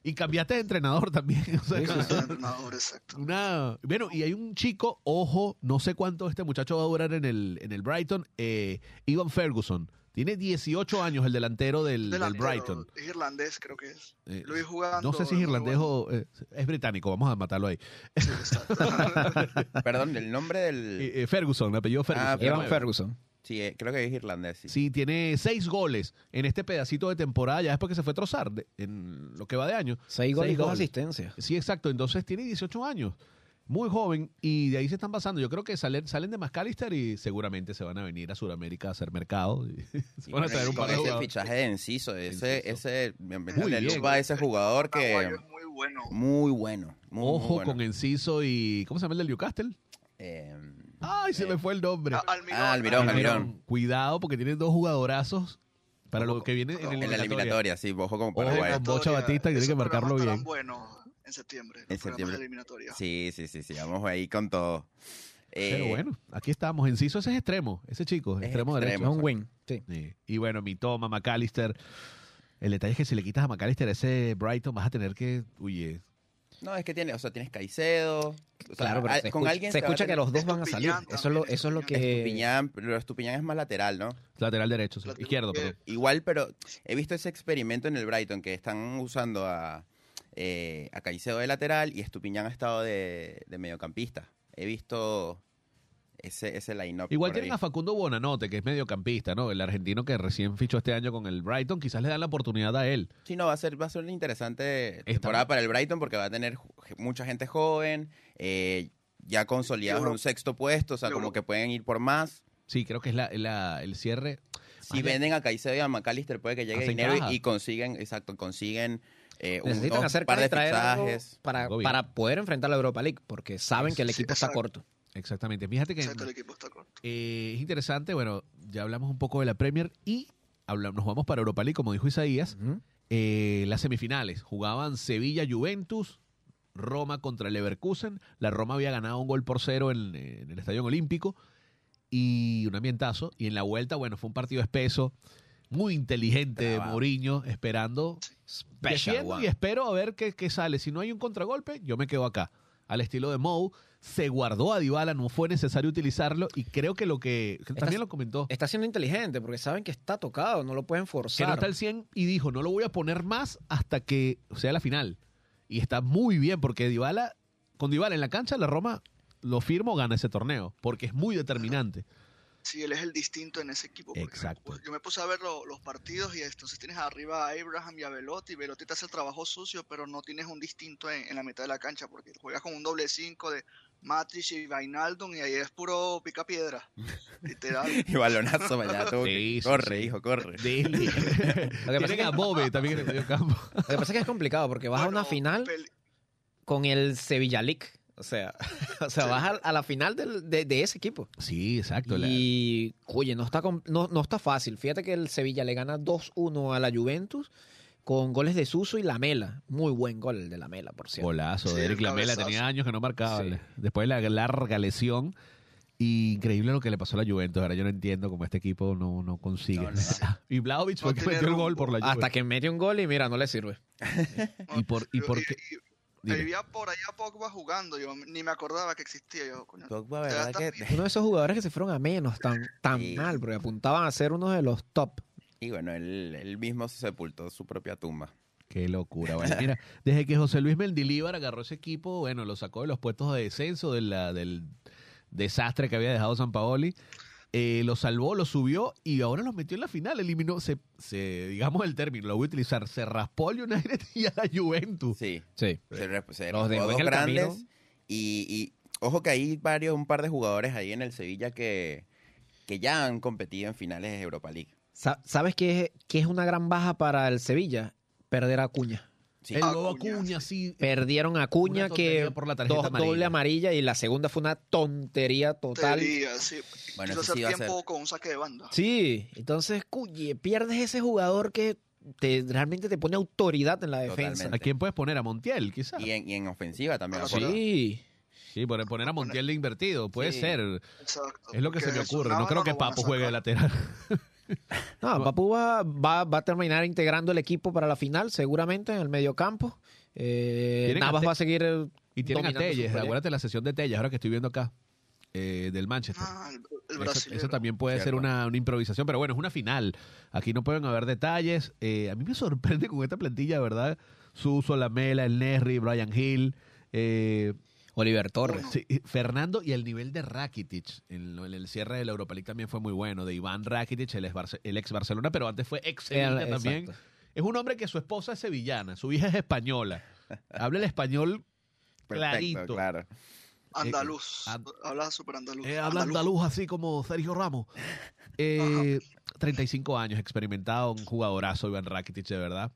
Speaker 3: y cambiaste de entrenador <laughs> también. O sea,
Speaker 7: entrenador, exacto.
Speaker 3: una, bueno, y hay un chico, ojo, no sé cuánto este muchacho va a durar en el, en el Brighton, eh, Ivan Ferguson. Tiene 18 años el delantero del, Brighton.
Speaker 7: Es irlandés, creo que es.
Speaker 3: Eh,
Speaker 7: Lo vi jugando.
Speaker 3: no sé si es irlandés
Speaker 7: bueno.
Speaker 3: o eh, es británico, vamos a matarlo ahí.
Speaker 7: Sí. <laughs>
Speaker 5: Perdón, el nombre del.
Speaker 3: Eh, eh, Ferguson, apellido Ferguson.
Speaker 5: Ah,
Speaker 4: Evan. Ferguson.
Speaker 5: Sí, eh, creo que es irlandés. Sí.
Speaker 3: Sí, tiene seis goles en este pedacito de temporada, ya después que se fue a trozar, de- en lo que va de año.
Speaker 4: Seis goles y
Speaker 3: Seis
Speaker 4: dos
Speaker 3: goles.
Speaker 4: asistencias.
Speaker 3: Sí, exacto. Entonces tiene 18 años. Muy joven y de ahí se están pasando. Yo creo que salen, salen de McAllister y seguramente se van a venir a Sudamérica a hacer mercado. <laughs> se
Speaker 5: Y
Speaker 3: van a
Speaker 5: con
Speaker 3: traer un par de
Speaker 5: ese
Speaker 3: jugadores.
Speaker 5: fichaje de Enciso, ese,
Speaker 3: Enciso.
Speaker 5: ese,
Speaker 3: Muy
Speaker 5: ese jugador que
Speaker 7: muy bueno.
Speaker 5: muy bueno, muy, muy
Speaker 3: Ojo
Speaker 5: bueno.
Speaker 3: con Enciso y. ¿Cómo se llama el del Newcastle?
Speaker 5: Eh,
Speaker 3: Ay, se
Speaker 5: Eh,
Speaker 3: me fue el nombre.
Speaker 7: Ah, Almirón,
Speaker 5: Ah, Almirón,
Speaker 7: Almirón.
Speaker 5: Almirón.
Speaker 3: Cuidado porque tienen dos jugadorazos para lo que viene en, el
Speaker 7: En
Speaker 5: la
Speaker 3: eliminatoria.
Speaker 5: sí, ojo con
Speaker 3: Ojo
Speaker 5: Paraguay.
Speaker 3: con Bocha Batista, que tiene que marcarlo bien.
Speaker 7: buenos en septiembre.
Speaker 5: En septiembre.
Speaker 7: eliminatoria.
Speaker 5: Sí, sí, sí, sí, vamos ahí con todo.
Speaker 3: Pero
Speaker 5: Eh,
Speaker 3: bueno, aquí estamos. Enciso ese es extremo, ese chico,
Speaker 5: Es
Speaker 3: extremo
Speaker 4: Es
Speaker 3: derecho.
Speaker 5: extremo.
Speaker 4: un win. Sí.
Speaker 3: Sí. Y bueno, mi toma, McAllister. El detalle es que si le quitas a McAllister ese Brighton, vas a tener que. Uy,
Speaker 5: No, es que tiene, o sea, tienes Caicedo. o sea,
Speaker 4: Claro, pero
Speaker 5: a-
Speaker 4: se
Speaker 5: con
Speaker 4: escucha,
Speaker 5: alguien
Speaker 4: se escucha que los dos van a salir.
Speaker 7: Estupiñán
Speaker 4: Eso es lo,
Speaker 7: también,
Speaker 4: eso es lo que...
Speaker 5: Estupiñán, pero Estupiñán es más lateral, ¿no?
Speaker 3: lateral derecho, sí.
Speaker 7: Lateral
Speaker 3: izquierdo,
Speaker 7: izquierdo.
Speaker 3: perdón.
Speaker 5: Igual, pero he visto ese experimento en el Brighton que están usando a, eh, a Caicedo de lateral y Estupiñán ha estado de, de mediocampista. He visto ese, ese line-up.
Speaker 3: Igual tienen
Speaker 5: ahí.
Speaker 3: a Facundo Bonanote, que es mediocampista, ¿no? El argentino que recién fichó este año con el Brighton. Quizás le dan la oportunidad a él.
Speaker 5: Sí, no, va a ser, va a ser una interesante temporada para el Brighton porque va a tener mucha gente joven, eh, ya consolidados en un sexto puesto, o sea, como que pueden ir por más.
Speaker 3: Sí, creo que es la, la- el cierre.
Speaker 5: Si venden a Caicedo y a McAllister puede que llegue dinero y, y consiguen, exacto, consiguen eh,
Speaker 4: Necesitan hacer
Speaker 5: par de
Speaker 4: traer
Speaker 5: fichajes.
Speaker 4: para, para poder enfrentar la Europa League, porque saben que el
Speaker 7: Sí,
Speaker 4: equipo está corto.
Speaker 3: Exactamente. Fíjate que
Speaker 7: Exacto, el equipo está corto.
Speaker 3: eh, es interesante. Bueno, ya hablamos un poco de la Premier y habla- nos vamos para Europa League, como dijo Isaías. Eh, las semifinales jugaban Sevilla-Juventus, Roma contra el Leverkusen. La Roma había ganado un gol por cero en, en el Estadio Olímpico y un ambientazo. Y en la vuelta, bueno, fue un partido espeso, muy inteligente de. Mourinho, esperando. Defiendo y espero a ver qué, qué sale. Si no hay un contragolpe, yo me quedo acá. Al estilo de Mou, se guardó a Dybala, no fue necesario utilizarlo y creo que lo que que también lo comentó.
Speaker 4: Está siendo inteligente porque saben que está tocado, no lo pueden
Speaker 3: que
Speaker 4: forzar.
Speaker 3: no está al 100 y dijo, no lo voy a poner más hasta que sea la final. Y está muy bien porque Dybala, con Dybala en la cancha, la Roma lo firma o gana ese torneo, porque es muy determinante.
Speaker 7: Sí, él es el distinto en ese equipo. porque
Speaker 3: Exacto.
Speaker 7: Yo me puse a ver lo- los partidos y entonces tienes arriba a Abraham y a Velotti. Velotti te hace el trabajo sucio, pero no tienes un distinto en, en la mitad de la cancha porque juegas con un doble 5 de Matrix y Vainaldum y ahí es puro pica piedra. Literal. <laughs>
Speaker 5: Y balonazo mañana. tú,
Speaker 3: Sí,
Speaker 5: corre,
Speaker 3: sí.
Speaker 5: hijo, corre. <laughs>
Speaker 4: Lo que pasa es que-
Speaker 3: a Bobe también en el medio campo.
Speaker 4: Lo que pasa es que es complicado porque vas a una final con el Sevilla League. O sea, <laughs> o sea
Speaker 7: Sí.
Speaker 4: vas a, a la final del- de, de ese equipo.
Speaker 3: Sí, exacto.
Speaker 4: Y, oye, no está, no, no está fácil. Fíjate que el Sevilla le gana 2-1 a la Juventus con goles de Suso y Lamela. Muy buen gol el de Lamela, por cierto.
Speaker 3: Golazo
Speaker 7: Sí,
Speaker 3: de Eric
Speaker 7: el
Speaker 3: Lamela, tenía años que no marcaba.
Speaker 4: Sí.
Speaker 3: Después de la larga lesión. Y increíble lo que le pasó a la Juventus. Ahora yo no entiendo cómo este equipo no, no consigue.
Speaker 5: No, no. <laughs>
Speaker 3: y Vlaovic fue que metió el gol por la Juve.
Speaker 4: Hasta que mete un gol y mira, no le sirve. <laughs>
Speaker 3: ¿Y por, y por qué?
Speaker 7: y-
Speaker 3: Dime.
Speaker 7: Había por allá Pogba jugando, yo ni me acordaba que existía. Yo, coño,
Speaker 5: Pogba, ¿verdad que-
Speaker 4: Uno de esos jugadores que se fueron a menos tan, tan
Speaker 5: Sí.
Speaker 4: mal, porque apuntaban a ser uno de los top.
Speaker 5: Y bueno, él, él mismo se sepultó su propia tumba.
Speaker 3: Qué locura. Bueno, mira, desde que José Luis Mendilíbar agarró ese equipo, bueno, lo sacó de los puestos de descenso de la- del desastre que había dejado San Paoli, eh, lo salvó, lo subió y ahora lo metió en la final. Eliminó, se, se digamos el término, lo voy a utilizar, se raspó al United <laughs> y a la Juventus.
Speaker 5: Sí.
Speaker 4: Sí.
Speaker 5: Se,
Speaker 4: Los dejó
Speaker 5: dos grandes. Y, y ojo que hay varios, un par de jugadores ahí en el Sevilla que, que ya han competido en finales de Europa League.
Speaker 4: Sa- ¿Sabes qué es, qué es una gran baja para el Sevilla? Perder a Acuña.
Speaker 5: Sí.
Speaker 3: el nuevo
Speaker 7: Acuña,
Speaker 3: Acuña, sí.
Speaker 4: Perdieron a Acuña que
Speaker 3: por la tarjeta
Speaker 4: dos-
Speaker 3: amarilla.
Speaker 4: doble amarilla y la segunda fue una tontería total.
Speaker 7: Tontería, sí.
Speaker 5: Bueno,
Speaker 7: Quiso
Speaker 5: eso sí
Speaker 7: hacer
Speaker 5: va a ser.
Speaker 7: tiempo con un saque de banda.
Speaker 4: Sí, entonces, cuye, pierdes ese jugador que te, realmente te pone autoridad en la defensa.
Speaker 5: Totalmente.
Speaker 3: ¿A quién puedes poner? ¿A Montiel, quizás?
Speaker 5: Y en, y en ofensiva también.
Speaker 7: Ah.
Speaker 4: Sí.
Speaker 3: Sí, por poner a Montiel de invertido, puede
Speaker 5: Sí.
Speaker 3: ser.
Speaker 7: Exacto.
Speaker 3: Es lo que se me ocurre. No creo que Papo juegue de lateral. <laughs> <laughs>
Speaker 4: No, Papu va, va, va a terminar integrando el equipo para la final, seguramente, en el mediocampo. Eh, Navas va a seguir. eh,
Speaker 3: Y tienen a Telles, acuérdate la sesión de Telles, ahora que estoy viendo acá, eh, del Manchester.
Speaker 7: Ah, el, el
Speaker 3: Eso, también puede ser una, una improvisación, pero bueno, es una final. Aquí no pueden haber detalles. Eh, a mí me sorprende <laughs> con esta plantilla, ¿verdad? Suso, Lamela, El Nesri, Brian Hill, eh,
Speaker 4: Oliver Torres.
Speaker 3: sí, Fernando y el nivel de Rakitic en, lo- en el cierre de la Europa League también fue muy bueno. De Iván Rakitic, el ex, Barce- el ex Barcelona, pero antes fue ex Sevilla
Speaker 4: Eh,
Speaker 3: también. Es un hombre que su esposa es sevillana, su hija es española. <laughs> Habla el español
Speaker 5: Perfecto,
Speaker 3: clarito.
Speaker 5: claro.
Speaker 7: Andaluz.
Speaker 3: and-
Speaker 7: habla súper andaluz.
Speaker 3: Eh, habla andaluz así como Sergio Ramos. Eh, 35 años, experimentado, un jugadorazo Iván Rakitic, de verdad.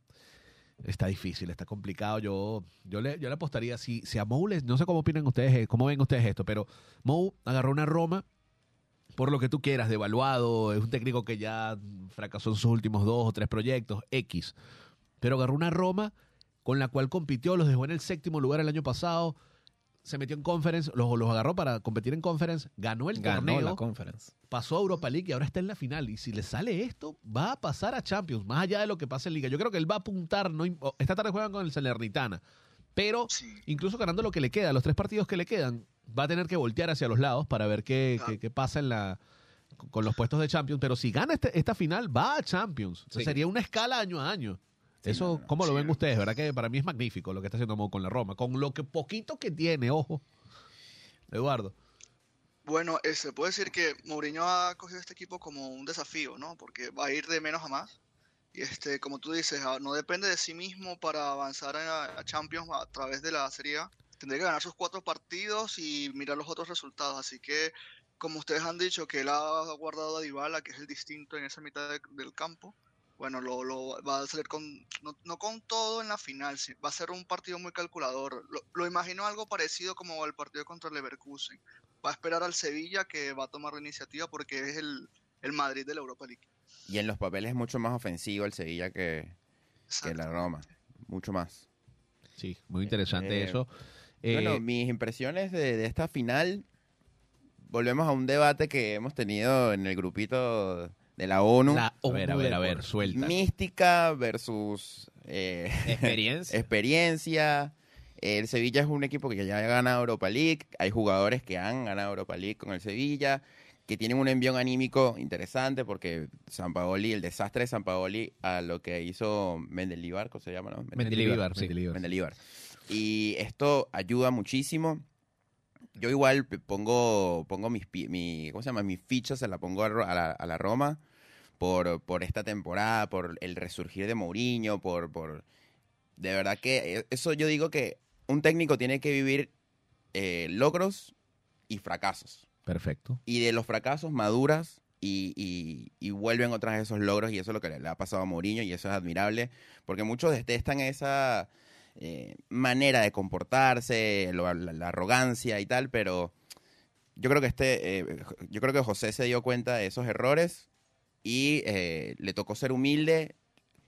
Speaker 3: Está difícil, está complicado. Yo, yo, le, yo le apostaría, si, si a Mou, no sé cómo opinan ustedes, eh, cómo ven ustedes esto, pero Mou agarró una Roma, por lo que tú quieras, devaluado, es un técnico que ya fracasó en sus últimos dos o tres proyectos, X. Pero agarró una Roma con la cual compitió, los dejó en el séptimo lugar el año pasado, se metió en conference, los, los agarró para competir en conference, ganó el
Speaker 4: Ganó
Speaker 3: torneo,
Speaker 4: la conference.
Speaker 3: pasó a Europa League y ahora está en la final. Y si le sale esto, va a pasar a Champions, más allá de lo que pase en Liga. Yo creo que él va a apuntar, no, esta tarde juegan con el Salernitana, pero
Speaker 7: Sí.
Speaker 3: incluso ganando lo que le queda, los tres partidos que le quedan, va a tener que voltear hacia los lados para ver qué, qué- qué pasa en la con los puestos de Champions. Pero si gana este- esta final, va a Champions. O sea,
Speaker 4: Sí.
Speaker 3: Sería una escala año a año. Eso,
Speaker 5: no, no.
Speaker 3: ¿cómo lo
Speaker 7: Sí.
Speaker 3: ven ustedes? ¿Verdad que para mí es magnífico lo que está haciendo Mou con la Roma? Con lo que poquito que tiene, ojo. Eduardo.
Speaker 7: Bueno, eh, se puede decir que Mourinho ha cogido este equipo como un desafío, ¿no? Porque va a ir de menos a más. Y este, como tú dices, ah, no depende de sí mismo para avanzar a, a Champions a través de la Serie A. Tendría que ganar sus cuatro partidos y mirar los otros resultados. Así que, como ustedes han dicho, que él ha guardado a Dybala, que es el distinto en esa mitad de- del campo. Bueno, lo, lo va a hacer con, no, no con todo en la final, sí, va a ser un partido muy calculador. Lo, lo imagino algo parecido como el partido contra el Leverkusen va a esperar al Sevilla que va a tomar la iniciativa porque es el, el Madrid de la Europa League.
Speaker 5: Y en los papeles es mucho más ofensivo el Sevilla que, que la. Roma. Mucho más.
Speaker 3: Sí, muy interesante
Speaker 5: Eh,
Speaker 3: eso. Eh,
Speaker 5: bueno, mis impresiones de, de esta final, volvemos a un debate que hemos tenido en el grupito de la ONU.
Speaker 3: la- a ver, a ver, a ver, suelta.
Speaker 5: Mística versus eh,
Speaker 4: Experiencia. <laughs>
Speaker 5: experiencia. El Sevilla es un equipo que ya ha ganado Europa League. Hay jugadores que han ganado Europa League con el Sevilla, que tienen un envión anímico interesante porque San Paoli, el desastre de San Paoli a lo que hizo Mendelibar, ¿cómo se llama? No?
Speaker 3: Mendilibar,
Speaker 4: sí.
Speaker 3: Mendilibar.
Speaker 5: Y esto ayuda muchísimo. Yo igual pongo, pongo mis, mi, ¿cómo se llama? Mis fichas se la pongo a, Ro- a la, a la Roma por, por esta temporada, por el resurgir de Mourinho, por, por... De verdad que eh, eso yo digo que un técnico tiene que vivir eh, logros y fracasos.
Speaker 3: Perfecto.
Speaker 5: Y de los fracasos maduras y, y- y vuelven otra vez esos logros y eso es lo que le, le ha pasado a Mourinho y eso es admirable porque muchos detestan esa eh, manera de comportarse, lo- la, la arrogancia y tal, pero yo creo que este, eh, yo creo que José se dio cuenta de esos errores y eh, le tocó ser humilde,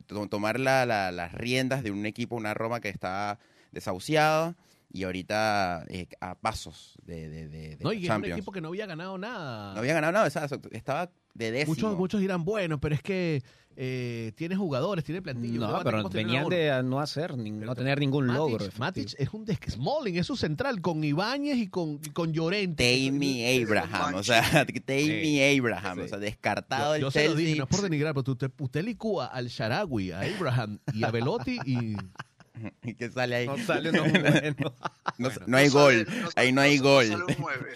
Speaker 5: to- tomar la- la- las riendas de un equipo, una Roma que está desahuciada y ahorita eh, a pasos de, de, de- de
Speaker 3: No, y era un
Speaker 5: Champions.
Speaker 3: equipo que no había ganado nada.
Speaker 5: No había ganado nada, o sea, estaba de décimo.
Speaker 3: muchos, muchos dirán, bueno, pero es que eh, tiene jugadores, tiene plantilla.
Speaker 4: No,
Speaker 3: ¿cómo
Speaker 4: pero venían de no hacer, ni- no tener ningún
Speaker 3: Matic,
Speaker 4: logro.
Speaker 3: Matic
Speaker 4: efectivo.
Speaker 3: es un des Smalling, es su central, con Ibáñez y con, y con Llorente.
Speaker 5: Tammy Abraham, o sea, Tammy Abraham, o sea, descartado
Speaker 3: Yo, yo
Speaker 5: el
Speaker 3: se lo dije, no es por denigrar, pero usted, usted licúa al Sharawi, a Abraham y a Velotti y <laughs>
Speaker 5: ¿Y qué sale ahí?
Speaker 4: No sale uno bueno.
Speaker 5: No, <laughs> <laughs>
Speaker 3: Bueno.
Speaker 5: no hay gol,
Speaker 7: no
Speaker 5: ahí no hay gol.
Speaker 7: sale un nueve.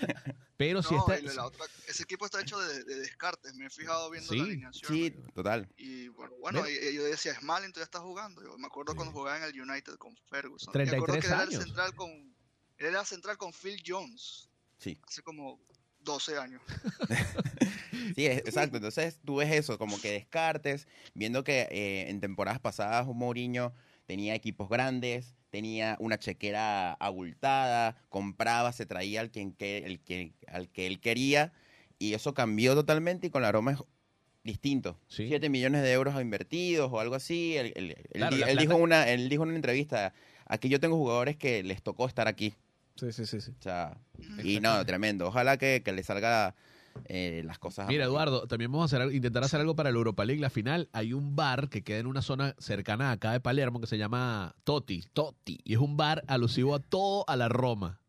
Speaker 3: pero si está
Speaker 7: la otra- ese equipo está hecho de, de descartes. Me he fijado viendo
Speaker 3: Sí,
Speaker 7: la alineación.
Speaker 5: Sí, total.
Speaker 7: Y bueno, bueno y- yo decía, Smalling todavía está jugando. Yo me acuerdo cuando jugaba en el United con Ferguson. Y me
Speaker 3: 33
Speaker 7: acuerdo que él era el
Speaker 3: años.
Speaker 7: central con, él era central con Phil Jones
Speaker 5: Sí.
Speaker 7: hace como 12 años.
Speaker 5: Sí, es- exacto. Entonces tú ves eso, como que descartes, viendo que eh, en temporadas pasadas un Mourinho tenía equipos grandes, tenía una chequera abultada, compraba, se traía al, quien que, el que, al que él quería, y eso cambió totalmente y con la Roma es distinto.
Speaker 3: Sí.
Speaker 5: 7 millones de euros invertidos o algo así. Él,
Speaker 3: Claro,
Speaker 5: dijo en una, él dijo en una entrevista, aquí yo tengo jugadores que les tocó estar aquí.
Speaker 4: Sí, sí, sí. sí.
Speaker 5: O sea, y no, tremendo. Ojalá que, que le salga eh, las cosas.
Speaker 3: Mira. Eduardo, también vamos a hacer, intentar hacer algo para la Europa League. La final, hay un bar que queda en una zona cercana acá de Palermo que se llama Toti.
Speaker 4: Totti.
Speaker 3: Y es un bar alusivo a todo a la Roma.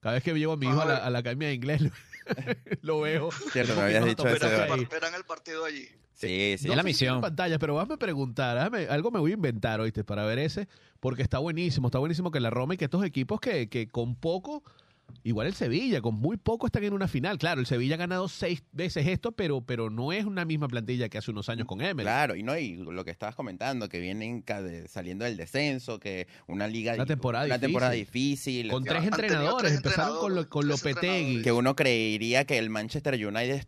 Speaker 3: Cada vez que llevo a mi hijo a la, a la academia de inglés, lo, <laughs> lo veo.
Speaker 5: Cierto, me habías dicho
Speaker 3: Pero
Speaker 5: eso.
Speaker 7: Verán, el partido allí.
Speaker 5: Sí, sí.
Speaker 4: Es la misión.
Speaker 3: tiene pantalla, pero vas a preguntar, déjame- algo me voy a inventar, ¿oíste? Para ver ese, porque está buenísimo, está buenísimo que la Roma y que estos equipos que, que con poco Igual el Sevilla, con muy poco están en una final. Claro, el Sevilla ha ganado seis veces esto, pero, pero no es una misma plantilla que hace unos años con Emery.
Speaker 5: Claro, y no, y lo que estabas comentando, que vienen saliendo del descenso, que una liga
Speaker 3: Una temporada
Speaker 5: una
Speaker 3: difícil.
Speaker 5: temporada difícil.
Speaker 3: Con tres entrenadores,
Speaker 7: tres
Speaker 3: empezaron con, lo- con Lopetegui.
Speaker 5: que uno creería que el Manchester United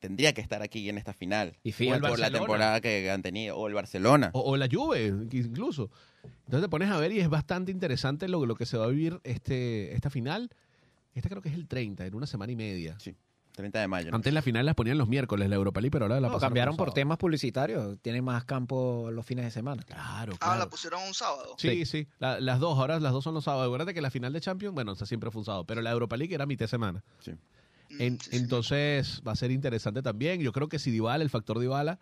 Speaker 5: tendría que estar aquí en esta final.
Speaker 4: Y fíjate,
Speaker 5: por la temporada que han tenido. O el Barcelona.
Speaker 3: O, o la Juve, incluso. Entonces te pones a ver y es bastante interesante lo, lo que se va a vivir este, esta final. Esta creo que es el 30, en una semana y media.
Speaker 5: Sí, 30 de mayo. ¿no?
Speaker 3: Antes la final las ponían los miércoles, la Europa League, pero ahora la
Speaker 4: no,
Speaker 3: pasaron
Speaker 4: cambiaron por
Speaker 3: sábado.
Speaker 4: temas publicitarios. Tienen más campo los fines de semana.
Speaker 3: Claro,
Speaker 7: Ah,
Speaker 3: claro.
Speaker 7: la pusieron un sábado.
Speaker 3: Sí, sí, la- las dos, ahora las dos son los sábados. Acuérdate que la final de Champions, bueno, esa siempre fue un sábado, pero la Europa League era mitad de semana.
Speaker 5: Sí.
Speaker 7: Mm,
Speaker 3: En-
Speaker 7: sí, sí.
Speaker 3: entonces va a ser interesante también. Yo creo que si Dybala, el factor Dybala,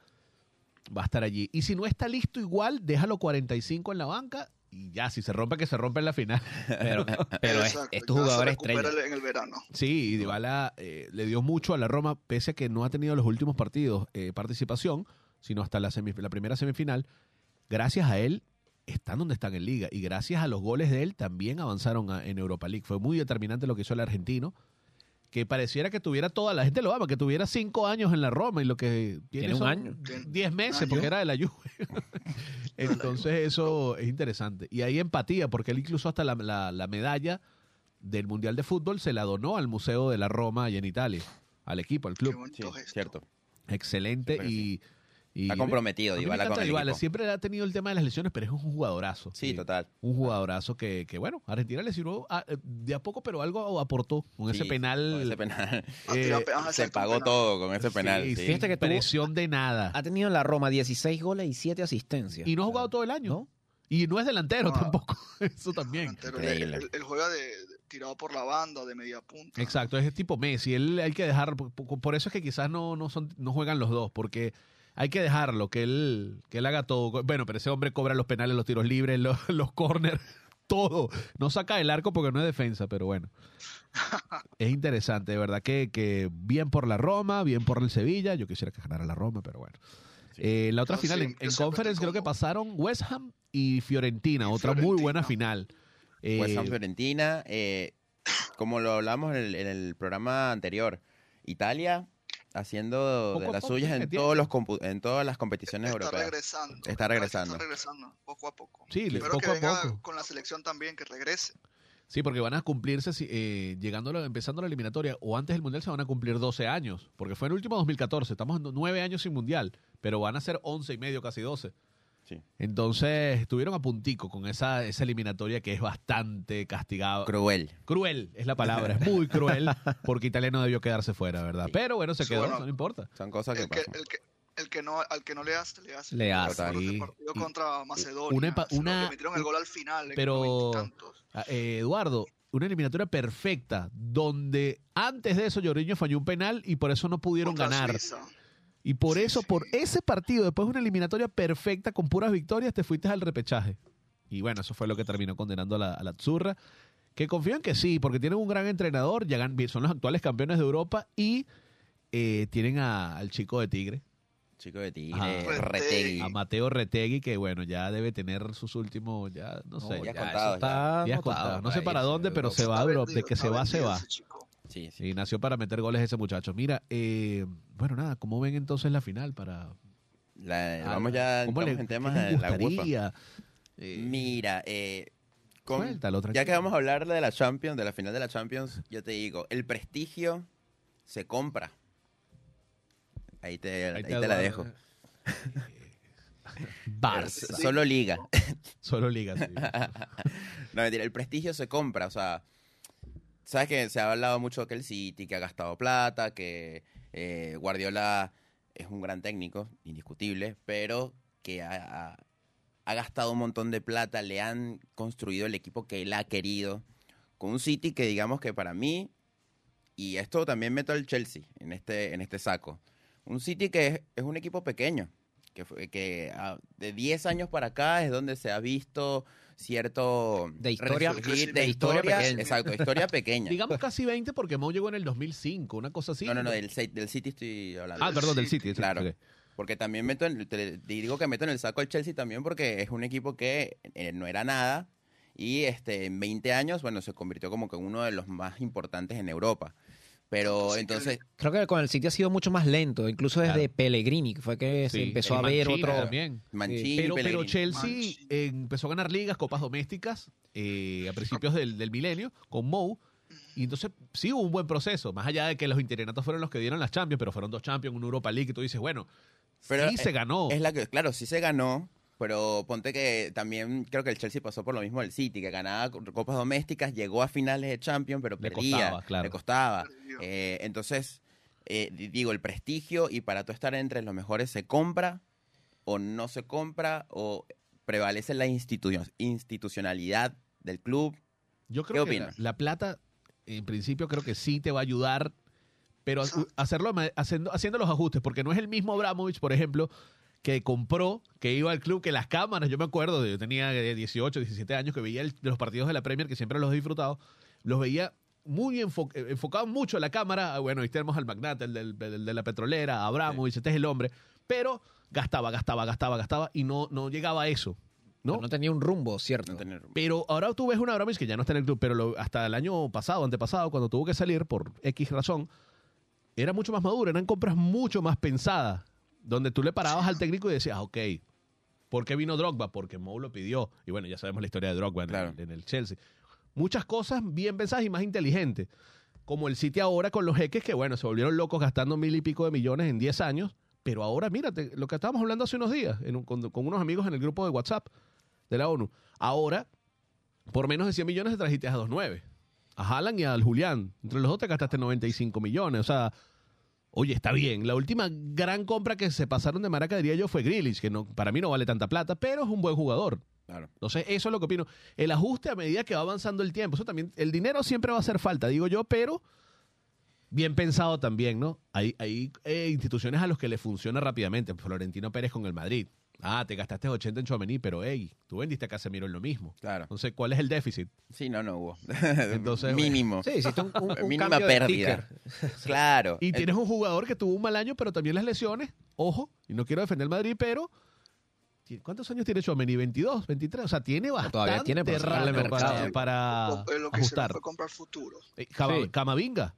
Speaker 3: va a estar allí. Y si no está listo igual, déjalo 45 en la banca y ya, si se rompe, que se rompe en la final. <laughs>
Speaker 4: Pero, <laughs> pero es,
Speaker 7: Exacto,
Speaker 4: es tu
Speaker 7: ya se
Speaker 4: jugador
Speaker 7: recupera
Speaker 4: estrella.
Speaker 7: En el verano.
Speaker 3: Sí, y Dybala eh, le dio mucho a la Roma, pese a que no ha tenido los últimos partidos eh, participación, sino hasta la, semif- la primera semifinal. Gracias a él están donde están en Liga y gracias a los goles de él también avanzaron a- en Europa League. Fue muy determinante lo que hizo el argentino, que pareciera que tuviera toda la gente lo ama, que tuviera cinco años en la Roma y lo que tiene,
Speaker 4: Tiene un año.
Speaker 3: Diez meses
Speaker 7: año.
Speaker 3: porque era de la Juve. <laughs> Entonces eso es interesante. Y hay empatía porque él incluso hasta la, la- la medalla del Mundial de Fútbol se la donó al Museo de la Roma y en Italia, al equipo, al
Speaker 7: Qué
Speaker 3: club.
Speaker 7: bonito
Speaker 5: Sí, cierto.
Speaker 3: Excelente y, y-
Speaker 5: Está comprometido Dybala con el
Speaker 3: Dybala.
Speaker 5: equipo.
Speaker 3: Siempre ha tenido el tema de las lesiones, pero es un jugadorazo.
Speaker 5: Sí,
Speaker 3: Y
Speaker 5: total.
Speaker 3: Un jugadorazo que, que, bueno, Argentina le sirvió a- eh, de a poco, pero algo aportó con ese penal.
Speaker 5: con ese penal.
Speaker 7: Ah,
Speaker 3: eh,
Speaker 7: tira- ajá,
Speaker 5: Se pagó
Speaker 7: penal.
Speaker 5: todo con ese penal.
Speaker 3: sí,
Speaker 5: sí.
Speaker 4: Fíjate que tuvo-
Speaker 3: presión de nada.
Speaker 4: Ha tenido en la Roma 16 goles y 7 asistencias.
Speaker 3: Y no ha jugado todo el año.
Speaker 4: ¿No?
Speaker 3: Y no es delantero
Speaker 7: No.
Speaker 3: tampoco. <laughs> Eso también.
Speaker 7: Él, juega de, de- tirado por la banda, de media punta.
Speaker 3: Exacto, es tipo Messi. Él hay que dejar, por, por- por eso es que quizás no, no, son, no juegan los dos, porque hay que dejarlo, que él, que él haga todo. Bueno, pero ese hombre cobra los penales, los tiros libres, <laughs> los, los corners, todo. No saca el arco porque no es defensa, pero bueno. Es interesante, de verdad que, que bien por la Roma, bien por el Sevilla. Yo quisiera que ganara la Roma, pero bueno. Eh, la otra
Speaker 7: No,
Speaker 3: final, en, en conference creo que pasaron West Ham y Fiorentina,
Speaker 7: Y
Speaker 3: otra muy buena final. Eh,
Speaker 5: West Ham Fiorentina, eh, como lo hablamos en el, en el programa anterior, Italia haciendo
Speaker 3: Poco
Speaker 5: de las suyas en, todos los compu- en todas las competiciones
Speaker 7: Está
Speaker 5: europeas.
Speaker 7: regresando.
Speaker 5: Está regresando.
Speaker 7: Está regresando, poco a poco.
Speaker 3: Sí, le-
Speaker 7: Espero
Speaker 3: poco
Speaker 7: que
Speaker 3: a
Speaker 7: venga
Speaker 3: poco.
Speaker 7: con la selección también, que regrese.
Speaker 3: Sí, porque van a cumplirse, si- eh, llegando, a la- empezando la eliminatoria, o antes del Mundial se van a cumplir 12 años, porque fue en el último 2014, estamos en 9 años sin Mundial, pero van a ser 11 y medio, casi 12.
Speaker 5: Sí.
Speaker 3: Entonces estuvieron a puntico con esa, esa eliminatoria que es bastante castigada.
Speaker 5: Cruel.
Speaker 3: cruel es la palabra, es <laughs> muy cruel, porque Italia no debió quedarse fuera, ¿verdad?
Speaker 5: Sí.
Speaker 3: Pero bueno, se quedó,
Speaker 7: bueno.
Speaker 3: eso no importa.
Speaker 5: Son cosas que
Speaker 7: El que, el, que, el que no, al que no le hace, le hace.
Speaker 4: Le hace.
Speaker 7: Partido
Speaker 3: Y-
Speaker 7: contra Macedonia.
Speaker 3: una una-
Speaker 7: que metieron el gol al final. en
Speaker 3: pero- eh, Eduardo, una eliminatoria perfecta, donde antes de eso Jorginho falló un penal y por eso no pudieron
Speaker 7: Contra
Speaker 3: ganar.
Speaker 7: Suiza.
Speaker 3: Y por
Speaker 7: Sí,
Speaker 3: eso,
Speaker 7: sí.
Speaker 3: por ese partido, después de una eliminatoria perfecta con puras victorias, te fuiste al repechaje. Y bueno, eso fue lo que terminó condenando a la, a la Azzurra. Que confío en que sí, porque tienen un gran entrenador, llegan, son los actuales campeones de Europa y eh, tienen a- al chico de Tigre,
Speaker 5: Chico de Tigre,
Speaker 3: Ajá.
Speaker 5: Retegui.
Speaker 3: a Mateo Retegui, que bueno, ya debe tener sus últimos, ya no sé,
Speaker 5: ya
Speaker 3: ya,
Speaker 5: contado,
Speaker 4: está.
Speaker 3: No sé para dónde, pero se va, bro, de que se va, se va.
Speaker 5: Sí, sí.
Speaker 3: Y nació para meter goles ese muchacho. Mira, eh, bueno, nada, ¿cómo ven entonces la final para
Speaker 5: La-
Speaker 3: Ah,
Speaker 5: vamos ya
Speaker 3: ¿Cómo
Speaker 5: entramos
Speaker 3: le-
Speaker 5: en temas de la UEFA.
Speaker 3: Eh,
Speaker 5: Mira, eh, con-
Speaker 3: Suéltalo,
Speaker 5: ya que vamos a hablar de la Champions, de la final de la Champions, yo te digo, el prestigio se compra. Ahí te, ahí te la dejo. <laughs>
Speaker 3: Barça.
Speaker 5: Solo liga.
Speaker 3: Solo liga. sí. <laughs>
Speaker 5: No, mentira, el prestigio se compra, o sea, sabes que se ha hablado mucho que el City, que ha gastado plata, que eh, Guardiola es un gran técnico, indiscutible, pero que ha, gastado un montón de plata, le han construido el equipo que él ha querido, con un City que digamos que para mí, y esto también meto al Chelsea en este, en este saco, un City que es, un equipo pequeño, que, que ah, de 10 años para acá es donde se ha visto cierto
Speaker 4: De historia-
Speaker 5: resurgir,
Speaker 7: de
Speaker 5: de
Speaker 4: historia
Speaker 5: historia,
Speaker 4: pequeña.
Speaker 5: exacto, historia pequeña.
Speaker 3: Digamos casi 20 porque Mo llegó en el 2005, una cosa así.
Speaker 5: no, no, no, del, del City estoy hablando.
Speaker 3: Ah, perdón, del City.
Speaker 5: Claro. Porque también meto en, te digo que meto en el saco al Chelsea también porque es un equipo que eh, no era nada Y este, en 20 años, bueno, se convirtió como que en uno de los más importantes en Europa. Pero
Speaker 7: Sí, que
Speaker 5: entonces,
Speaker 4: Creo que con el City ha sido mucho más lento, incluso desde
Speaker 3: Claro.
Speaker 4: Pellegrini, que fue que se empezó
Speaker 3: el
Speaker 4: a ver
Speaker 3: Mancini
Speaker 4: otro...
Speaker 3: también.
Speaker 5: Mancini,
Speaker 3: Pero, pero. Chelsea eh, empezó a ganar ligas, copas domésticas eh, a principios del, del milenio con Mou. Y entonces sí hubo un buen proceso, más allá de que los interinatos fueron los que dieron las Champions, pero fueron dos Champions, una Europa League, y tú dices, bueno,
Speaker 5: Pero
Speaker 3: sí
Speaker 5: es-
Speaker 3: se ganó.
Speaker 5: Es la que, claro, sí se ganó, pero ponte que también creo que el Chelsea pasó por lo mismo del City, que ganaba co- copas domésticas, llegó a finales de Champions, pero
Speaker 3: Le
Speaker 5: perdía,
Speaker 3: costaba, claro.
Speaker 5: le costaba. Eh, entonces, eh, di- digo, el prestigio y para tú estar entre los mejores se compra o no se compra o prevalece la institu- institucionalidad del club.
Speaker 3: Yo creo
Speaker 5: ¿Qué
Speaker 3: que la,
Speaker 5: opinas?
Speaker 3: la plata, en principio, creo que sí te va a ayudar, pero hacerlo haciendo, haciendo los ajustes, porque no es el mismo Abramovich, por ejemplo, que compró, que iba al club, que las cámaras, yo me acuerdo, yo tenía eh, 18, 17 años, que veía el- los partidos de la Premier, que siempre los he disfrutado, los veía muy enfo- eh, enfocado mucho a la cámara, ah, bueno, ahí tenemos al magnate, el, del- el de la petrolera, Abramovich, este es el hombre, pero gastaba, gastaba, gastaba, gastaba, y no, no llegaba a eso, ¿no?
Speaker 4: No tenía un rumbo, ¿cierto?
Speaker 5: No tener-
Speaker 3: Pero ahora tú ves una Abramovich que ya no está en el club, pero lo- hasta el año pasado, antepasado, cuando tuvo que salir por X razón, era mucho más maduro, eran compras mucho más pensadas, donde tú le parabas al técnico y decías, ok, ¿por qué vino Drogba? Porque Mou lo pidió. Y bueno, ya sabemos la historia de Drogba en, el, en el Chelsea. Muchas cosas bien pensadas y más inteligentes. Como el City ahora con los jeques que, bueno, se volvieron locos gastando mil y pico de millones en 10 años. Pero ahora, mírate, lo que estábamos hablando hace unos días en un- con, con unos amigos en el grupo de WhatsApp de la ONU. Ahora, por menos de 100 millones te trajiste a 2.9. A Haaland y al Julián. Entre los dos te gastaste 95 millones. O sea, oye, está bien. La última gran compra que se pasaron de maraca, diría yo, fue Grealish, que no, para mí no vale tanta plata, pero es un buen jugador.
Speaker 5: Claro.
Speaker 3: Entonces, eso es lo que opino. El ajuste a medida que va avanzando el tiempo. Eso también, el dinero siempre va a hacer falta, digo yo, pero bien pensado también, ¿no? Hay, hay eh, instituciones a los que le funciona rápidamente. Florentino Pérez con el Madrid. Ah, te gastaste 80 en Chouameni, pero hey, tú vendiste a Casemiro en lo mismo.
Speaker 5: Claro.
Speaker 3: Entonces, ¿cuál es el déficit?
Speaker 5: Sí, no, no hubo. <laughs>
Speaker 3: Entonces,
Speaker 5: Mínimo.
Speaker 4: Sí, hiciste un, un- <laughs> un
Speaker 5: Mínima
Speaker 4: cambio de
Speaker 5: pérdida. <laughs> Claro.
Speaker 3: Y
Speaker 5: El-
Speaker 3: tienes un jugador que tuvo un mal año, pero también las lesiones. Ojo, y no quiero defender el Madrid, pero. ¿Cuántos años tiene Chouameni? ¿22, 23? O sea, tiene bastante
Speaker 4: todavía tiene para
Speaker 3: para, para
Speaker 7: lo que fue comprar futuro.
Speaker 3: Eh,
Speaker 4: Sí.
Speaker 3: Camavinga.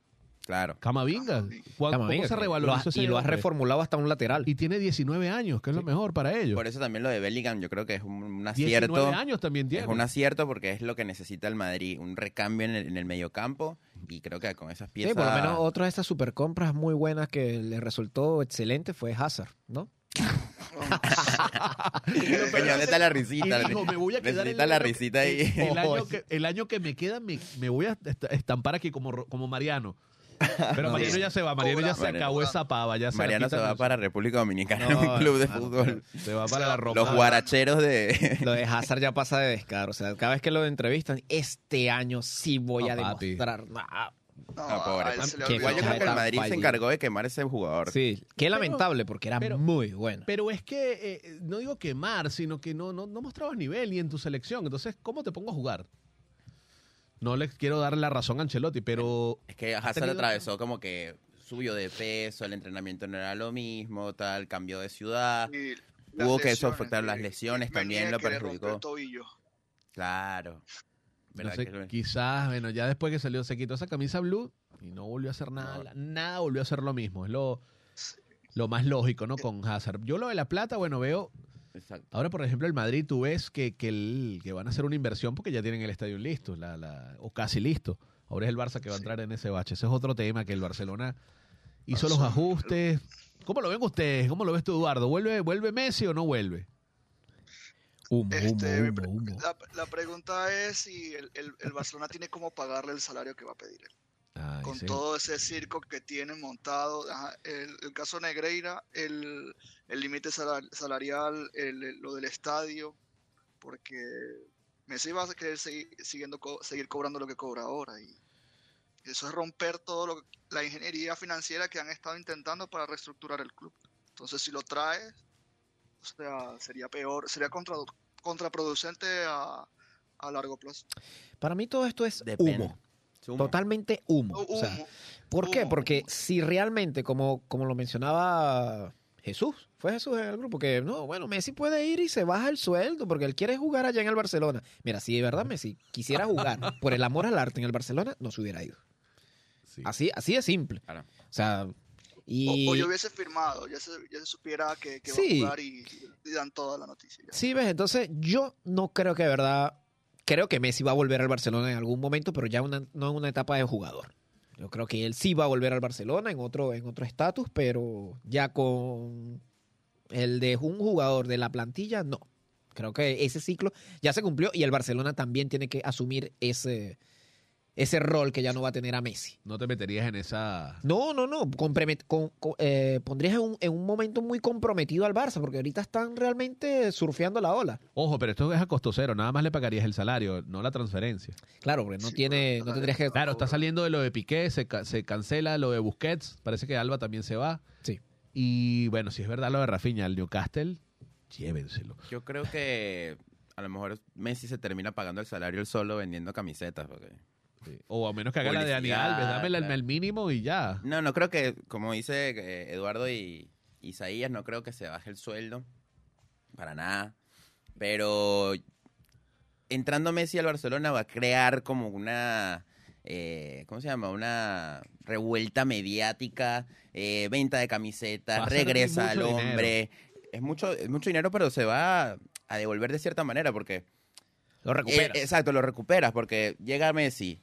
Speaker 5: Claro.
Speaker 3: Camavinga.
Speaker 7: Camavinga.
Speaker 3: ¿Cuán-
Speaker 4: Camavinga,
Speaker 3: ¿Cómo se revalorizó ese
Speaker 4: Y lo has reformulado hasta un lateral.
Speaker 3: Y tiene 19 años, que es lo mejor para ellos.
Speaker 5: Por eso también lo de Bellingham, yo creo que es un, un
Speaker 3: 19
Speaker 5: acierto.
Speaker 3: años también tiene.
Speaker 5: Es un acierto porque es lo que necesita el Madrid, un recambio en el, en el mediocampo y creo que con esas piezas...
Speaker 4: Sí, por lo menos otra de estas super compras muy buenas que le resultó excelente fue Hazard, ¿no? <laughs>
Speaker 5: ¿dónde está la risita?
Speaker 3: Y dijo, me voy a quedar el
Speaker 5: la
Speaker 3: año-
Speaker 5: risita ahí.
Speaker 3: El año, <laughs> que, el año que me queda, me, me voy a est- estampar aquí como, como Mariano. Pero Mariano ya se va, Mariano ya se acabó esa pava. Ya se
Speaker 5: Mariano se va para República Dominicana,
Speaker 4: No,
Speaker 5: un club de
Speaker 3: Ah,
Speaker 5: fútbol.
Speaker 3: Se va para la Roma.
Speaker 5: Los guaracheros de...
Speaker 4: Lo de Hazard ya pasa de descaro. O sea, cada vez que lo entrevistan, este año sí voy
Speaker 3: No,
Speaker 4: a
Speaker 3: papi.
Speaker 4: demostrar. Nah.
Speaker 7: No,
Speaker 5: No, pobre.
Speaker 4: Qué
Speaker 7: olvidó.
Speaker 5: Igual yo creo que el Madrid se encargó de quemar ese jugador.
Speaker 4: Sí, qué lamentable porque era
Speaker 3: pero-
Speaker 4: muy bueno.
Speaker 3: Pero es que, eh, no digo quemar, sino que no, no, no mostrabas nivel ni en tu selección. Entonces, ¿cómo te pongo a jugar? No les quiero dar la razón a Ancelotti, pero
Speaker 5: Es que Hazard
Speaker 3: tenido-
Speaker 5: atravesó como que subió de peso, el entrenamiento no era lo mismo, tal, cambió de ciudad.
Speaker 7: Y
Speaker 5: Hubo que eso afectar las
Speaker 7: que
Speaker 5: lesiones también lo perjudicó. Claro. ¿Verdad
Speaker 3: entonces,
Speaker 5: que
Speaker 3: quizás, bueno, ya después que salió, se quitó esa camisa blue y no volvió a hacer nada.
Speaker 5: No.
Speaker 3: Nada volvió a hacer lo mismo. Es lo, lo más lógico, ¿no? Con Hazard. Yo lo de la plata, bueno, veo.
Speaker 5: Exacto.
Speaker 3: Ahora, por ejemplo, el Madrid, tú ves que, que, el- que van a hacer una inversión porque ya tienen el estadio listo, la, la, o casi listo. Ahora es el Barça que va a entrar en ese bache. Ese es otro tema que el Barcelona hizo los ajustes. ¿Cómo lo ven ustedes? ¿Cómo lo ves tú, Eduardo? ¿Vuelve, vuelve Messi o no vuelve?
Speaker 4: Humo,
Speaker 7: Este,
Speaker 4: humo, humo, humo.
Speaker 7: La, la pregunta es si el, el- el Barcelona tiene cómo pagarle el salario que va a pedir él.
Speaker 3: Ay,
Speaker 7: con
Speaker 3: sí.
Speaker 7: todo ese circo que tienen montado. ajá, el, el caso Negreira, el el límite salari- salarial, el- lo del estadio, porque Messi va a querer seguir, siguiendo, co- seguir cobrando lo que cobra ahora. Y eso es romper todo lo, la ingeniería financiera que han estado intentando para reestructurar el club. Entonces, si lo traes, o sea, sería peor, sería contra- contraproducente a, a largo plazo.
Speaker 4: Para mí todo esto es
Speaker 5: Depende.
Speaker 4: humo.
Speaker 5: Humo.
Speaker 4: Totalmente humo. O sea,
Speaker 7: Humo,
Speaker 4: ¿Por qué?
Speaker 7: humo,
Speaker 4: Porque
Speaker 7: humo.
Speaker 4: si realmente, como, como lo mencionaba Jesús, fue Jesús en el grupo que no, bueno, Messi puede ir y se baja el sueldo porque él quiere jugar allá en el Barcelona. Mira, si de verdad Messi quisiera jugar <laughs> por el amor al arte en el Barcelona, no se hubiera ido.
Speaker 3: Sí.
Speaker 4: Así, así de simple.
Speaker 5: Claro.
Speaker 4: O sea, y
Speaker 7: O, o yo hubiese firmado, ya se, ya se supiera que, que
Speaker 4: Sí.
Speaker 7: va a jugar y, y dan toda la noticia. ya.
Speaker 4: sí, ves, entonces yo no creo que de verdad, creo que Messi va a volver al Barcelona en algún momento, pero ya una- no en una etapa de jugador. Yo creo que él sí va a volver al Barcelona en otro en otro estatus, pero ya con el de un jugador de la plantilla, no. Creo que ese ciclo ya se cumplió y el Barcelona también tiene que asumir ese, ese rol que ya no va a tener a Messi.
Speaker 3: No te meterías en esa...
Speaker 4: No, no, no. compromet- con- con- eh, pondrías en un, en un momento muy comprometido al Barça, porque ahorita están realmente surfeando la ola.
Speaker 3: Ojo, pero esto es a costo cero. Nada más le pagarías el salario, no la transferencia.
Speaker 4: Claro, porque no
Speaker 7: Sí,
Speaker 4: tiene, no tendrías que.
Speaker 3: Claro, está saliendo de lo de Piqué, se cancela lo de Busquets. Parece que Alba también se va.
Speaker 4: Sí.
Speaker 3: Y bueno, si es verdad lo de Rafinha, el Newcastle, llévenselo.
Speaker 5: Yo creo que a lo mejor Messi se termina pagando el salario él solo vendiendo camisetas. Porque...
Speaker 3: Sí. O a menos que haga la de Alves, el,
Speaker 5: claro.
Speaker 3: el mínimo y ya.
Speaker 5: No, no creo que, como dice eh, Eduardo y Isaías, no creo que se baje el sueldo. Para nada. Pero entrando Messi al Barcelona va a crear como una. eh, ¿Cómo se llama? Una revuelta mediática, eh, venta de camisetas, regresa al hombre. Es mucho, es mucho dinero, pero se va a devolver de cierta manera porque
Speaker 4: Lo recuperas.
Speaker 5: eh, exacto, lo recuperas porque llega Messi,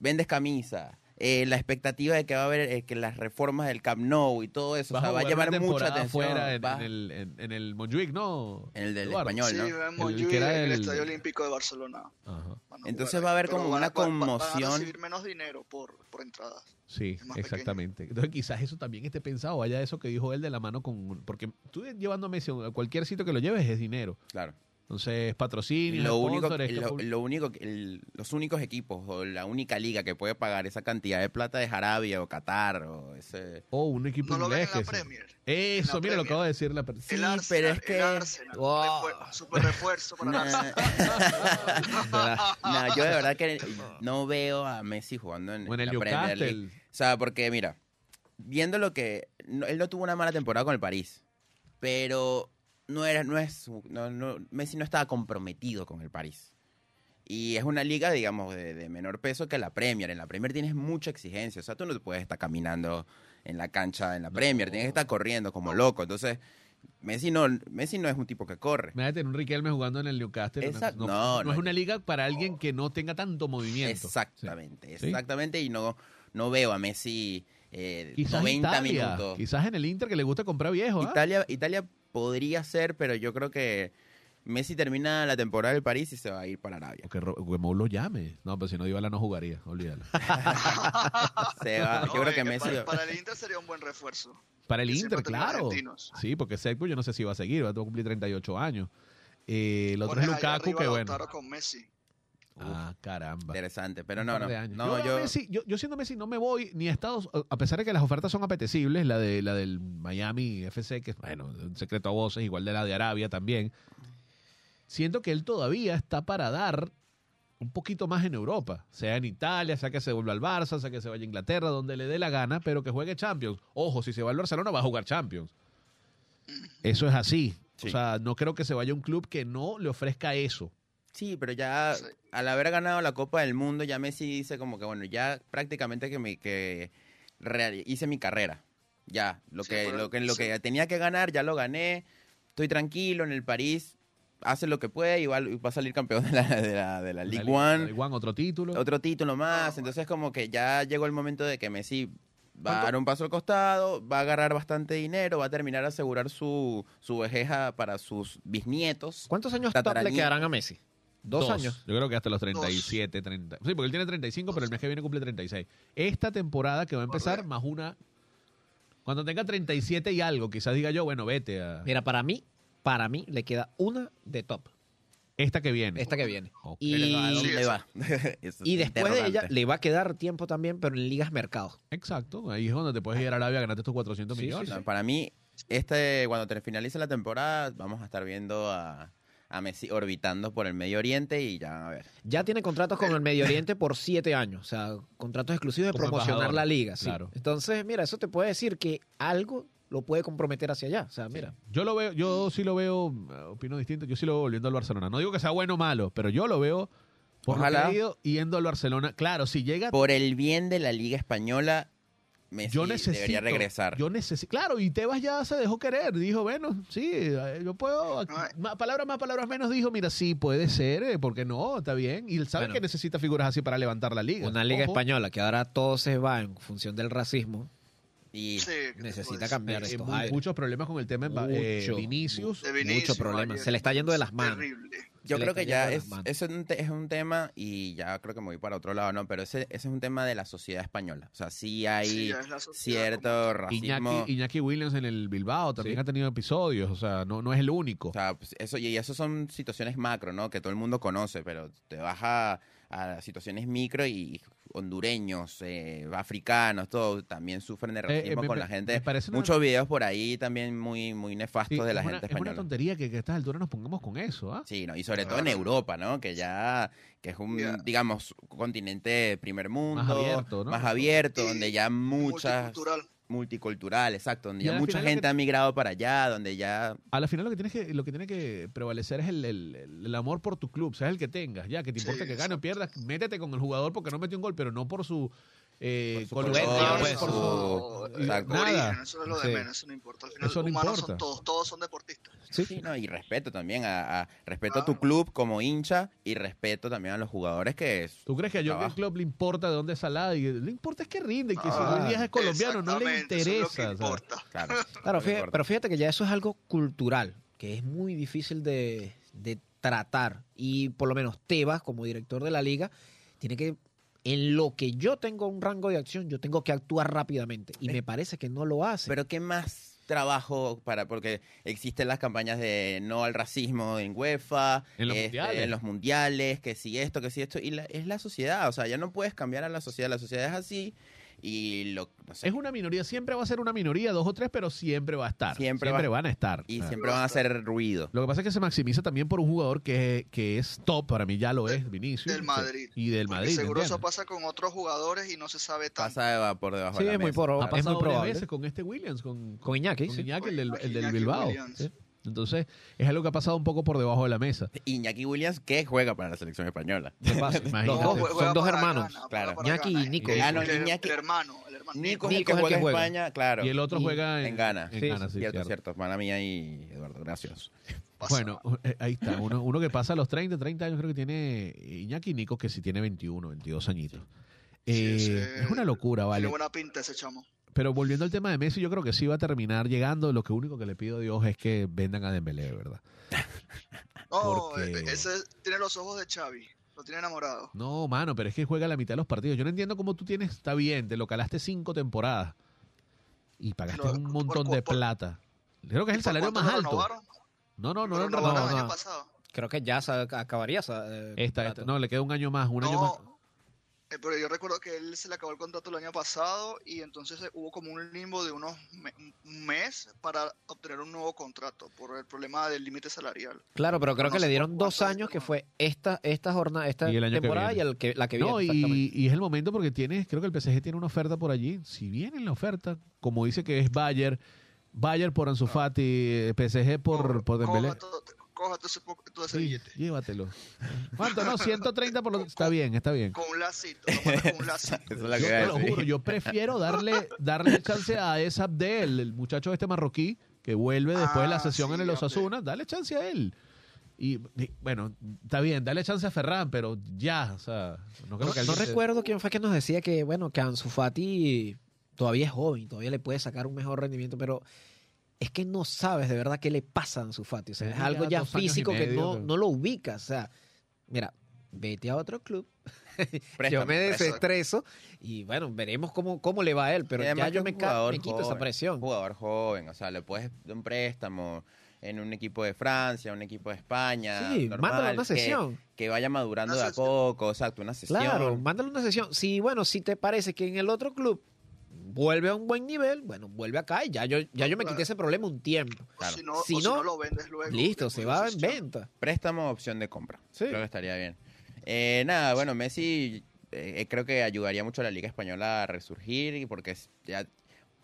Speaker 5: vendes camisa, eh, la expectativa de que va a haber eh, que las reformas del Camp Nou y todo eso, o sea, va a llamar mucha atención.
Speaker 3: afuera en, el, en, en el Montjuic, ¿no?
Speaker 5: En el del
Speaker 3: Eduardo?
Speaker 5: español.
Speaker 7: Sí,
Speaker 5: ¿no?
Speaker 7: en Montjuic,
Speaker 3: era
Speaker 7: en el
Speaker 3: el-
Speaker 7: Estadio Olímpico de Barcelona.
Speaker 3: Ajá.
Speaker 5: Entonces
Speaker 7: jugar
Speaker 5: va a haber como
Speaker 7: van
Speaker 5: una
Speaker 7: van- van a
Speaker 5: conmoción.
Speaker 7: recibir menos dinero por, por entradas.
Speaker 3: Sí,
Speaker 7: pequeño.
Speaker 3: exactamente. Entonces quizás eso también esté pensado, vaya eso que dijo él de la mano con... Porque tú llevando a Messi a cualquier sitio que lo lleves es dinero.
Speaker 5: Claro.
Speaker 3: Entonces, patrocinio,
Speaker 5: Lo único, que- lo, único, que- el- los únicos equipos o la única liga que puede pagar esa cantidad de plata es Arabia o Qatar o ese.
Speaker 3: o un equipo
Speaker 7: No lo ven en la
Speaker 3: que
Speaker 7: Premier.
Speaker 3: Eso,
Speaker 7: la
Speaker 3: mira, lo
Speaker 7: Premier.
Speaker 3: acabo de decir la
Speaker 5: Sí,
Speaker 7: el Arsenal,
Speaker 5: pero es que-
Speaker 7: el Arsenal,
Speaker 4: Wow.
Speaker 7: super refuerzo para
Speaker 5: Nah.
Speaker 7: Arsenal. <laughs>
Speaker 5: No, yo de verdad que <laughs> no veo a Messi jugando en,
Speaker 3: O en el
Speaker 5: la Premier League.
Speaker 3: Newcastle.
Speaker 5: O sea, porque mira, viendo lo que no- él no tuvo una mala temporada con el París, pero no era no es no, no- Messi no estaba comprometido con el París. Y es una liga, digamos, de, de menor peso que la Premier. En la Premier tienes mucha exigencia. O sea, tú no te puedes estar caminando en la cancha en la Premier. Tienes que estar corriendo como loco. Entonces, Messi no, Messi no es un tipo que corre.
Speaker 3: Imagínate un Riquelme jugando en el Newcastle. No,
Speaker 5: No,
Speaker 3: no es una liga para alguien que no tenga tanto movimiento.
Speaker 5: Exactamente,
Speaker 3: Sí.
Speaker 5: exactamente. Y no, no veo a Messi eh,
Speaker 3: Quizás
Speaker 5: 90
Speaker 3: Italia,
Speaker 5: minutos.
Speaker 3: quizás en el Inter que le gusta comprar viejo. ¿ah?
Speaker 5: Italia, Italia podría ser, pero yo creo que Messi termina la temporada del París y se va a ir para Arabia.
Speaker 3: O que, Mou lo llame. No, pero si no, Dybala no jugaría. Olvídalo. <laughs>
Speaker 5: Se va-
Speaker 7: No,
Speaker 5: yo creo que Messi...
Speaker 7: Para, para el Inter sería un buen refuerzo.
Speaker 3: Para el
Speaker 7: Que
Speaker 3: Inter, claro. Sí, porque Sergio yo no sé si va a seguir. Va a cumplir 38 años. Eh, el otro es Lukaku, que bueno.
Speaker 7: Lautaro con Messi.
Speaker 3: Ah, caramba.
Speaker 5: Interesante, pero no, no. no
Speaker 3: yo,
Speaker 5: yo,
Speaker 3: Messi- yo, yo siendo Messi no me voy ni a Estados a pesar de que las ofertas son apetecibles, la de la del Miami FC, que es bueno, un secreto a voces, igual de la de Arabia también. Siento que él todavía está para dar un poquito más en Europa, sea en Italia, sea que se vuelva al Barça, sea que se vaya a Inglaterra, donde le dé la gana, pero que juegue Champions. Ojo, si se va al Barcelona va a jugar Champions. Eso es así.
Speaker 5: Sí.
Speaker 3: O sea, no creo que se vaya a un club que no le ofrezca eso.
Speaker 5: Sí, pero ya. Al haber ganado la Copa del Mundo, ya Messi dice como que, bueno, ya prácticamente que, me, que hice mi carrera. Ya, lo,
Speaker 7: Sí,
Speaker 5: que, lo, que, lo
Speaker 7: sí.
Speaker 5: que tenía que ganar, ya lo gané. Estoy tranquilo en el París. Hace lo que puede y va, va a salir campeón de la, de la, de la League
Speaker 3: La
Speaker 5: One.
Speaker 3: La League One, otro título.
Speaker 5: Otro título más.
Speaker 7: Ah.
Speaker 5: Entonces como que ya llegó el momento de que Messi va a dar un paso al costado, va a agarrar bastante dinero, va a terminar a asegurar su, su vejeja para sus bisnietos.
Speaker 4: ¿Cuántos años top le quedarán a Messi? ¿Dos, años?
Speaker 3: Yo creo que hasta los 37, 30. Sí, porque él tiene 35, pero el mes que viene cumple 36. Esta temporada que va a empezar,
Speaker 7: Correcto.
Speaker 3: más una. Cuando tenga 37 y algo, quizás diga yo, bueno, vete a.
Speaker 4: Mira, para mí, para mí le queda una de top.
Speaker 3: Esta que viene.
Speaker 4: Esta que viene.
Speaker 3: Ok.
Speaker 4: Y, <laughs> después de ella le va a quedar tiempo también, pero en ligas mercado.
Speaker 3: Exacto. Ahí es donde te puedes ir a Arabia a ganarte tus 400
Speaker 4: Sí, sí,
Speaker 3: millones.
Speaker 5: Para mí, este, cuando te finalice la temporada, vamos a estar viendo a, a Messi orbitando por el Medio Oriente y ya, a ver.
Speaker 4: Ya tiene contratos con el Medio Oriente por siete años, o sea, contratos exclusivos de
Speaker 3: Como
Speaker 4: promocionar
Speaker 3: embajador,
Speaker 4: la liga. sí.
Speaker 3: claro.
Speaker 4: Entonces, mira, eso te puede decir que algo lo puede comprometer hacia allá. O sea, mira.
Speaker 3: Yo lo veo, yo sí lo veo, eh, opino distinto, yo sí lo veo volviendo al Barcelona. No digo que sea bueno o malo, pero yo lo veo por lo que
Speaker 5: Ojalá.
Speaker 3: ha ido yendo al Barcelona. Claro, si llega
Speaker 5: Por el bien de la Liga Española, Messi
Speaker 3: yo necesito
Speaker 5: debería regresar.
Speaker 3: Yo necesito, claro, y Tebas ya se dejó querer, dijo, bueno, sí, eh, yo puedo,
Speaker 7: eh.
Speaker 3: más palabras más, palabras menos, dijo, mira, sí, puede ser, eh, porque no, está bien, y él sabe
Speaker 4: Bueno.
Speaker 3: que necesita figuras así para levantar la liga.
Speaker 4: Una liga
Speaker 3: Ojo,
Speaker 4: española que ahora todo se va en función del racismo.
Speaker 5: Y
Speaker 7: Sí, ¿qué te
Speaker 4: Necesita cambiar
Speaker 3: eh,
Speaker 4: estos
Speaker 3: muchos problemas con el tema de eh. Vinicius.
Speaker 7: De Vinicius,
Speaker 4: mucho problema.
Speaker 7: ayer,
Speaker 4: Se le está yendo de las manos.
Speaker 7: Terrible.
Speaker 5: Yo creo que ya es,
Speaker 4: manos.
Speaker 5: es, un te- es un tema, y ya creo que me voy para otro lado, ¿no? Pero ese, ese es un tema de la sociedad española. O sea, sí hay
Speaker 7: Sí,
Speaker 5: cierto racismo.
Speaker 3: Iñaki, Iñaki Williams en el Bilbao también
Speaker 4: Sí.
Speaker 3: ha tenido episodios, o sea, no, no es el único.
Speaker 5: O sea, pues, eso, y eso son situaciones macro, ¿no? Que todo el mundo conoce, pero te vas a, a situaciones micro y hondureños, eh, africanos, todo también sufren de
Speaker 3: eh,
Speaker 5: racismo
Speaker 3: me-
Speaker 5: con la gente.
Speaker 3: una-
Speaker 5: Muchos videos por ahí también muy, muy nefastos
Speaker 3: Sí,
Speaker 5: de la
Speaker 3: es una-
Speaker 5: gente
Speaker 3: Es una
Speaker 5: española.
Speaker 3: tontería que, que a estas alturas nos pongamos con eso, ¿ah?
Speaker 5: Sí, ¿no? y sobre todo en. Europa, ¿no? Que ya, que es un, digamos, continente primer mundo.
Speaker 3: abierto, ¿no?
Speaker 5: Más abierto, donde ya muchas...
Speaker 7: Multicultural.
Speaker 5: Exacto. Donde
Speaker 3: Y
Speaker 5: ya
Speaker 3: al
Speaker 5: mucha
Speaker 3: final lo
Speaker 5: gente
Speaker 3: que-
Speaker 5: ha migrado para allá, donde ya...
Speaker 3: A la final lo que tienes que, lo que tiene que prevalecer es el, el- el- el amor por tu club, seas el que tengas, ya, que te
Speaker 7: Sí,
Speaker 3: importa que gane o pierdas, métete con el jugador porque no metió un gol, pero no por su eh,
Speaker 5: Por su
Speaker 3: por
Speaker 4: pues,
Speaker 3: su-
Speaker 5: su-
Speaker 3: y
Speaker 5: exacto.
Speaker 3: nada.
Speaker 7: Origen, eso es lo de
Speaker 3: Sí.
Speaker 7: menos, eso no importa. Al final,
Speaker 3: Eso no
Speaker 7: humanos
Speaker 3: importa.
Speaker 7: son todos, todos son deportistas.
Speaker 5: Sí, no, y respeto también a, a- respeto a tu club como hincha y respeto también a los jugadores que es
Speaker 3: ¿Tú crees que a Jürgen. Klopp le importa de dónde es? Y le importa es que rinde, y que si
Speaker 7: Ah,
Speaker 3: Luis Díaz es colombiano, no le
Speaker 7: Exactamente, eso es lo
Speaker 3: interesa.
Speaker 7: que
Speaker 3: o sea.
Speaker 7: importa.
Speaker 5: claro. <laughs>
Speaker 4: Fíjate- pero fíjate que ya eso es algo cultural, que es muy difícil de, de tratar. Y por lo menos Tebas, como director de la liga, tiene que, en lo que yo tengo un rango de acción, yo tengo que actuar rápidamente. Y
Speaker 5: Eh,
Speaker 4: me parece que no lo hace.
Speaker 5: Pero qué más trabajo para porque existen las campañas de no al racismo en UEFA,
Speaker 3: En los
Speaker 5: este,
Speaker 3: mundiales.
Speaker 5: en los mundiales, que si esto, que si esto y la- es la sociedad, o sea, ya no puedes cambiar a la sociedad, la sociedad es así y lo no sé,
Speaker 3: Es una minoría, siempre va a ser una minoría, dos o tres, pero siempre va a estar.
Speaker 5: Siempre
Speaker 3: Siempre,
Speaker 5: va-
Speaker 3: van a estar.
Speaker 5: y
Speaker 3: sea,
Speaker 5: siempre van a hacer ruido.
Speaker 3: Lo que pasa es que se maximiza también por un jugador que, que es top, para mí ya lo es, Vinicius.
Speaker 7: del Madrid.
Speaker 3: Y del
Speaker 7: Porque
Speaker 3: Madrid.
Speaker 7: seguro eso pasa con otros jugadores y no se sabe tanto.
Speaker 5: Pasa de- por debajo
Speaker 4: sí,
Speaker 5: de la
Speaker 4: es muy,
Speaker 5: mesa.
Speaker 4: proba-
Speaker 3: Ha
Speaker 4: es
Speaker 3: pasado
Speaker 4: muy
Speaker 3: varias
Speaker 4: probable.
Speaker 3: veces con este Williams, con,
Speaker 4: Con Iñaki,
Speaker 3: con
Speaker 4: sí.
Speaker 3: Iñaki, el del, el del
Speaker 7: Iñaki
Speaker 3: Bilbao.
Speaker 7: Williams.
Speaker 3: ¿sí? Entonces, es algo que ha pasado un poco por debajo de la mesa.
Speaker 5: Iñaki Williams que juega para la selección española.
Speaker 4: ¿Qué pasa? <laughs>
Speaker 3: Imagínate.
Speaker 4: Son dos hermanos.
Speaker 5: Claro.
Speaker 4: Iñaki y. Nico.
Speaker 5: Ah, no,
Speaker 7: El, hermano, el hermano.
Speaker 5: Nico es
Speaker 4: Nico
Speaker 5: el que
Speaker 4: es el que
Speaker 5: juega en
Speaker 4: juega.
Speaker 5: España, claro.
Speaker 3: Y el otro
Speaker 4: Y-
Speaker 3: juega en,
Speaker 5: en Ghana.
Speaker 3: En
Speaker 4: Sí,
Speaker 3: Ghana, sí,
Speaker 5: cierto,
Speaker 3: cierto.
Speaker 5: cierto. Mala mía y Eduardo, gracias.
Speaker 7: Pasa.
Speaker 3: Bueno, eh, ahí está. Uno, uno que pasa a los 30, 30 años, creo que tiene Iñaki Nico, que sí tiene 21, 22 añitos.
Speaker 7: Sí,
Speaker 3: Eh,
Speaker 7: ese-
Speaker 3: es una locura,
Speaker 7: Tiene
Speaker 3: ¿vale?
Speaker 7: buena pinta ese chamo.
Speaker 3: Pero volviendo al tema de Messi, yo creo que sí va a terminar llegando. Lo que único que le pido a Dios es que vendan a Dembélé, ¿verdad? <laughs>
Speaker 7: No,
Speaker 3: Porque-
Speaker 7: e- ese tiene los ojos de Xavi. Lo tiene enamorado.
Speaker 3: No, mano, pero es que juega la mitad de los partidos. Yo no entiendo cómo tú tienes, está bien, te lo calaste cinco temporadas y pagaste
Speaker 7: Lo-
Speaker 3: un montón
Speaker 7: por-
Speaker 3: de
Speaker 7: por-
Speaker 3: plata. Creo que es el
Speaker 7: ¿Por
Speaker 3: salario más
Speaker 7: lo
Speaker 3: alto.
Speaker 7: renovaron?
Speaker 3: No, no, no,
Speaker 7: Lo
Speaker 3: no, no,
Speaker 7: renovaron
Speaker 3: no,
Speaker 7: el
Speaker 3: no.
Speaker 7: año pasado.
Speaker 4: Creo que ya se acabaría. esa, eh,
Speaker 3: esta- no, le queda un año más, un año más.
Speaker 7: Eh, pero yo recuerdo que él se le acabó el contrato el año pasado y entonces eh, hubo como un limbo de unos me- un mes para obtener un nuevo contrato por el problema del límite salarial.
Speaker 4: Claro, pero creo
Speaker 7: No
Speaker 4: que le dieron dos años que fue esta, esta jornada, esta
Speaker 3: Y el año que
Speaker 4: temporada y el que, la que viene.
Speaker 3: No, y, y es el momento porque tienes, creo que el PSG tiene una oferta por allí. Si viene en la oferta, como dice que es Bayer, Bayer por Ansu Fati, eh, PSG por, por Dembélé.
Speaker 7: Todo, coja todo ese, todo ese
Speaker 3: Sí,
Speaker 7: billete.
Speaker 3: llévatelo. <laughs> ¿Cuánto? No, 130 por lo Está bien, está bien.
Speaker 7: Con un lacito, mandas con un lacito.
Speaker 5: Eso es lo
Speaker 3: Yo
Speaker 5: que a
Speaker 3: te lo juro, yo prefiero darle, darle chance a esa Abdel, el muchacho este marroquí, que vuelve después de la
Speaker 7: Ah,
Speaker 3: sesión en el
Speaker 7: Abdel.
Speaker 3: Osasuna, dale chance a él. Y, y, bueno, está bien, dale chance a Ferran, pero ya, o sea, no creo
Speaker 4: No,
Speaker 3: que
Speaker 4: no
Speaker 3: se-
Speaker 4: recuerdo quién fue que nos decía que, bueno, que Ansu Fati todavía es joven, todavía le puede sacar un mejor rendimiento, pero es que no sabes de verdad qué le pasa a Ansu Fati. O sea, es algo
Speaker 3: ya
Speaker 4: físico que no, no lo ubicas. O sea, mira, vete a otro club.
Speaker 5: Préstamo, <laughs>
Speaker 4: yo me desestreso y bueno, veremos cómo, cómo le va a él, pero ya yo me, me quito esa presión.
Speaker 5: Un jugador joven, o sea, le puedes dar un préstamo en un equipo de Francia, un equipo de España.
Speaker 4: Sí,
Speaker 5: normal,
Speaker 4: a una sesión.
Speaker 5: Que, vaya madurando de a poco, exacto, una sesión.
Speaker 4: Claro, mándale una sesión. Si, bueno, si te parece que en el otro club vuelve a un buen nivel, bueno, vuelve acá y ya yo, ya yo me quité ese problema un tiempo.
Speaker 5: Claro.
Speaker 7: si no,
Speaker 4: Si
Speaker 7: o si
Speaker 4: no,
Speaker 7: lo vendes luego.
Speaker 4: Listo, se va en venta.
Speaker 5: Préstamo, opción de compra.
Speaker 4: Sí.
Speaker 5: Creo que estaría bien. Eh, nada, bueno, Messi eh, creo que ayudaría mucho a la Liga Española a resurgir y porque ya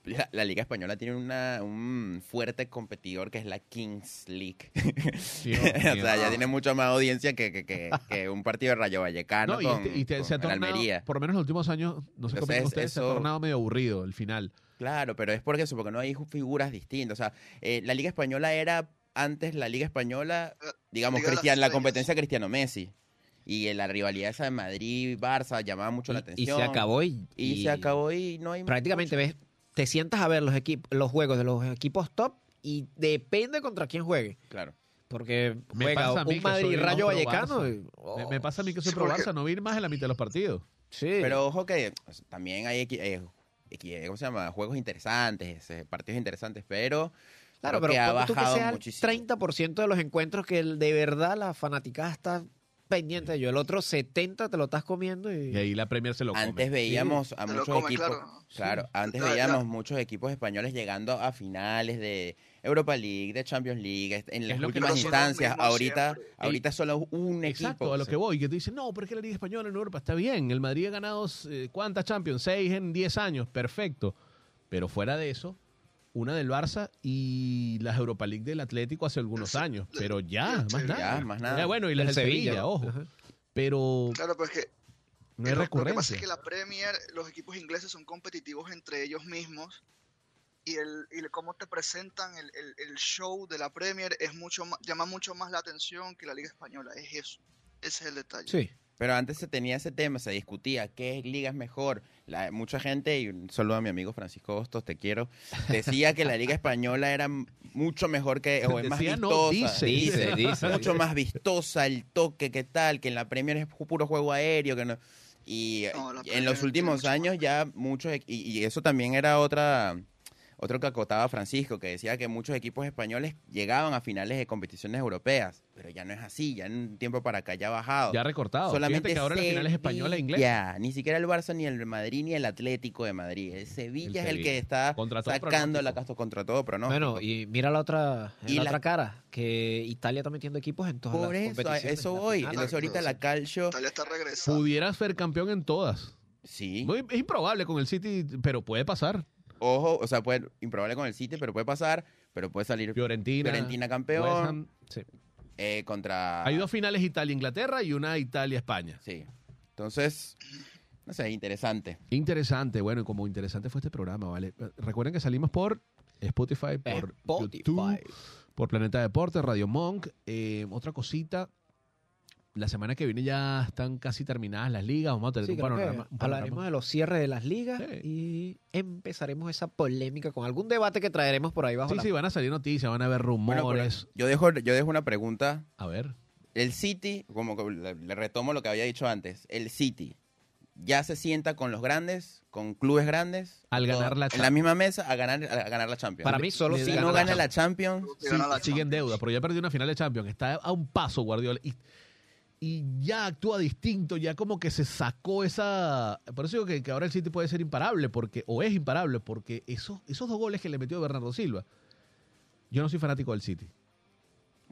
Speaker 5: la, la Liga Española tiene una, un fuerte competidor que es la Kings League. <laughs>
Speaker 3: Sí,
Speaker 5: o sea, ya tiene mucha más audiencia que, que, que, <laughs> que un partido de Rayo Vallecano
Speaker 3: No, y,
Speaker 5: con,
Speaker 3: este- y te-
Speaker 5: con
Speaker 3: se ha tornado,
Speaker 5: Almería.
Speaker 3: por lo menos en los últimos años, no sé cómo se ha tornado medio aburrido el final.
Speaker 5: Claro, pero es porque eso, porque no hay figuras distintas. O sea, eh, la Liga Española era antes la Liga Española,
Speaker 7: Eh,
Speaker 5: digamos,
Speaker 7: Liga
Speaker 5: Cristian, la competencia Cristiano-Messi. Y eh, la rivalidad esa de Madrid-Barça llamaba mucho la
Speaker 4: Y, y
Speaker 5: atención.
Speaker 4: se acabó y,
Speaker 5: Y, se acabó y no hay
Speaker 4: Prácticamente ves, te sientas a ver los equipos, los juegos de los equipos top y depende contra quién juegue.
Speaker 5: Claro.
Speaker 4: Porque
Speaker 3: Me
Speaker 4: juega un Madrid Rayo Vallecano. Oh,
Speaker 3: Me, me pasa a mí que soy pro Barça, no vi más en la mitad de los partidos.
Speaker 4: sí.
Speaker 5: Pero ojo que también hay eh, equi- ¿cómo se llama? juegos interesantes, eh, partidos interesantes, pero
Speaker 4: Claro, pero
Speaker 5: que ha
Speaker 4: ponte tú que
Speaker 5: bajado
Speaker 4: sea el
Speaker 5: muchísimo.
Speaker 4: 30% de los encuentros que el- de verdad la fanaticada está pendiente de ello. El otro 70 te lo estás comiendo y...
Speaker 3: Y ahí la Premier se lo come.
Speaker 5: Antes veíamos a muchos
Speaker 7: come,
Speaker 5: equipos,
Speaker 7: claro.
Speaker 5: claro, antes veíamos muchos equipos españoles llegando a finales de Europa League, de Champions League, en las últimas instancias. Ahorita,
Speaker 7: siempre.
Speaker 5: ahorita solo un
Speaker 3: Exacto,
Speaker 5: equipo.
Speaker 3: a lo que voy, que te dicen, no, pero es que la Liga Española en Europa está bien. El Madrid ha ganado, eh, ¿cuántas Champions? Seis en diez años, perfecto. Pero fuera de eso, una del Barça y las Europa League del Atlético hace algunos
Speaker 7: Sí,
Speaker 3: años. Pero ya, más
Speaker 7: sí.
Speaker 3: nada.
Speaker 5: Ya, más nada.
Speaker 3: Ya, bueno, y las
Speaker 4: del
Speaker 3: Sevilla,
Speaker 4: Sevilla,
Speaker 3: ojo.
Speaker 4: Ajá.
Speaker 3: Pero
Speaker 7: Claro, pero es que
Speaker 3: no hay
Speaker 7: lo, lo que pasa es que la Premier, los equipos ingleses son competitivos entre ellos mismos y el, y el cómo te presentan el, el- el show de la Premier es mucho más, llama mucho más la atención que la Liga Española. Es eso. Ese es el detalle.
Speaker 4: Sí.
Speaker 5: Pero antes se tenía ese tema, se discutía qué liga es mejor. La- mucha gente, y un saludo a mi amigo Francisco Hostos, te quiero, decía que la liga española era mucho mejor que, o es más
Speaker 3: Decía, no,
Speaker 5: vistosa.
Speaker 3: dice,
Speaker 4: dice, dice.
Speaker 5: mucho más vistosa, el toque, qué tal, que en la Premier es pu- puro juego aéreo, que no. Y
Speaker 7: No,
Speaker 5: en los últimos años ya muchos, y, y eso también era otra, otro que acotaba Francisco, que decía que muchos equipos españoles llegaban a finales de competiciones europeas, pero ya no es así, ya en un tiempo para acá ya ha bajado.
Speaker 3: Ya ha recortado.
Speaker 5: Solamente
Speaker 3: Fíjate que ahora la final es española e inglesa.
Speaker 5: Sevilla, Ni siquiera el Barça, ni el Madrid, ni el Atlético de Madrid. El Sevilla
Speaker 3: El
Speaker 5: es el que está sacando
Speaker 3: pronóstico.
Speaker 5: la casta contra todo, pero no.
Speaker 4: Bueno, y mira la otra,
Speaker 5: Y
Speaker 4: la
Speaker 5: la-
Speaker 4: otra cara, que Italia está metiendo equipos en todas
Speaker 5: por
Speaker 4: las
Speaker 5: eso,
Speaker 4: competiciones.
Speaker 5: eso voy.
Speaker 4: final.
Speaker 5: Entonces ahorita la Calcio,
Speaker 7: Italia está regresando.
Speaker 3: Pudiera ser campeón en todas.
Speaker 5: sí.
Speaker 3: Muy- es improbable con el City, pero puede pasar.
Speaker 5: Ojo, o sea, puede, improbable con el City, pero puede pasar, pero puede salir
Speaker 3: Fiorentina.
Speaker 5: Fiorentina
Speaker 3: West
Speaker 5: campeón
Speaker 3: Ham.
Speaker 4: Sí.
Speaker 5: eh, contra...
Speaker 3: Hay dos finales Italia-Inglaterra y una Italia-España.
Speaker 5: Sí. Entonces, no sé, interesante.
Speaker 3: Interesante, bueno, y como interesante fue este programa, ¿vale? Recuerden que salimos por Spotify, por
Speaker 4: Spotify.
Speaker 3: YouTube, por Planeta Deporte, Radio Monk. Eh, otra cosita, la semana que viene ya están casi terminadas las ligas, vamos a tener
Speaker 4: Sí,
Speaker 3: un panorama. un panorama.
Speaker 4: hablaremos de los cierres de las ligas
Speaker 3: Sí.
Speaker 4: y empezaremos esa polémica con algún debate que traeremos por ahí bajo
Speaker 3: Sí,
Speaker 4: la
Speaker 3: sí, van a salir noticias, van a haber
Speaker 5: Bueno,
Speaker 3: rumores.
Speaker 5: yo dejo, yo dejo una pregunta
Speaker 3: A ver.
Speaker 5: el City, como que le, retomo lo que había dicho antes, el City ya se sienta con los grandes, con clubes grandes,
Speaker 3: Al
Speaker 5: todo-
Speaker 3: ganar la
Speaker 5: en la misma mesa a ganar, a ganar la Champions.
Speaker 4: Para mí solo si
Speaker 5: no gana la Champions,
Speaker 3: Sí, sigue en deuda, pero ya perdió una final de Champions. Está a un paso Guardiola. Y, y ya actúa distinto, ya como que se sacó esa... Por eso digo que, que ahora el City puede ser imparable, porque o es imparable, porque esos, esos dos goles que le metió Bernardo Silva, yo no soy fanático del City.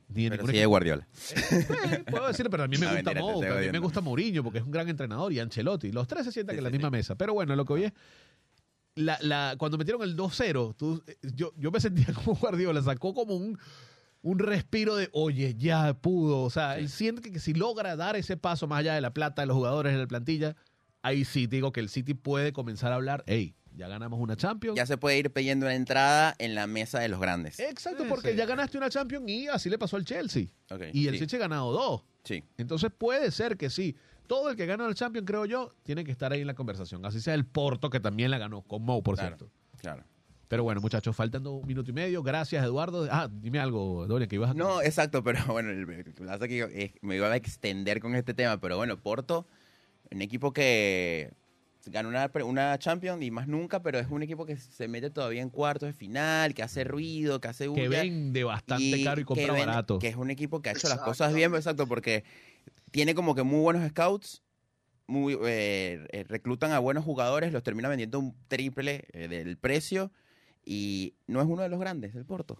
Speaker 3: Ni de
Speaker 5: pero sí de Guardiola.
Speaker 3: Eh, puedo decir, pero a mí me <laughs>
Speaker 5: No,
Speaker 3: gusta
Speaker 5: mentira,
Speaker 3: Mou, a mí me gusta Mourinho, porque es un gran entrenador, y Ancelotti. Los tres se sientan
Speaker 5: Sí,
Speaker 3: en la
Speaker 5: sí,
Speaker 3: misma mesa. Pero bueno, lo que hoy es. La, la, cuando metieron el 2-0, tú- yo, yo me sentía <laughs> como Guardiola, sacó como un, un respiro de, oye, ya pudo. O sea, él siente que, que si logra dar ese paso más allá de la plata de los jugadores de la plantilla, ahí sí te digo que el City puede comenzar a hablar, hey, ya ganamos una Champions.
Speaker 5: Ya se puede ir pidiendo una entrada en la mesa de los grandes.
Speaker 3: Exacto,
Speaker 4: Sí,
Speaker 3: porque
Speaker 4: sí.
Speaker 3: ya ganaste una Champions y así le pasó al Chelsea.
Speaker 5: Ok,
Speaker 3: Y el
Speaker 5: sí,
Speaker 3: City ha ganado dos.
Speaker 5: sí.
Speaker 3: Entonces puede ser que sí. Todo el que gana el Champions, creo yo, tiene que estar ahí en la conversación. Así sea el Porto, que también la ganó, con Mou, por
Speaker 5: Claro.
Speaker 3: cierto.
Speaker 5: Claro.
Speaker 3: Pero bueno, muchachos, faltando un minuto y medio. Gracias, Eduardo. Ah, dime algo, Dorian, que ibas a...
Speaker 5: No, exacto, pero <laughs> bueno, que que eh, me iba a extender con este tema, pero bueno, Porto, un equipo que ganó una, una Champions y más nunca, pero es un equipo que se mete todavía en cuartos de final, que hace ruido, que hace
Speaker 3: que
Speaker 5: bulla.
Speaker 3: vende bastante caro y compra
Speaker 5: que vende-
Speaker 3: barato.
Speaker 5: Que es un equipo que ha hecho las cosas bien, exacto, porque tiene como que muy buenos scouts, muy eh, eh, reclutan a buenos jugadores, los termina vendiendo un triple eh, del precio y no es uno de los grandes, el Porto.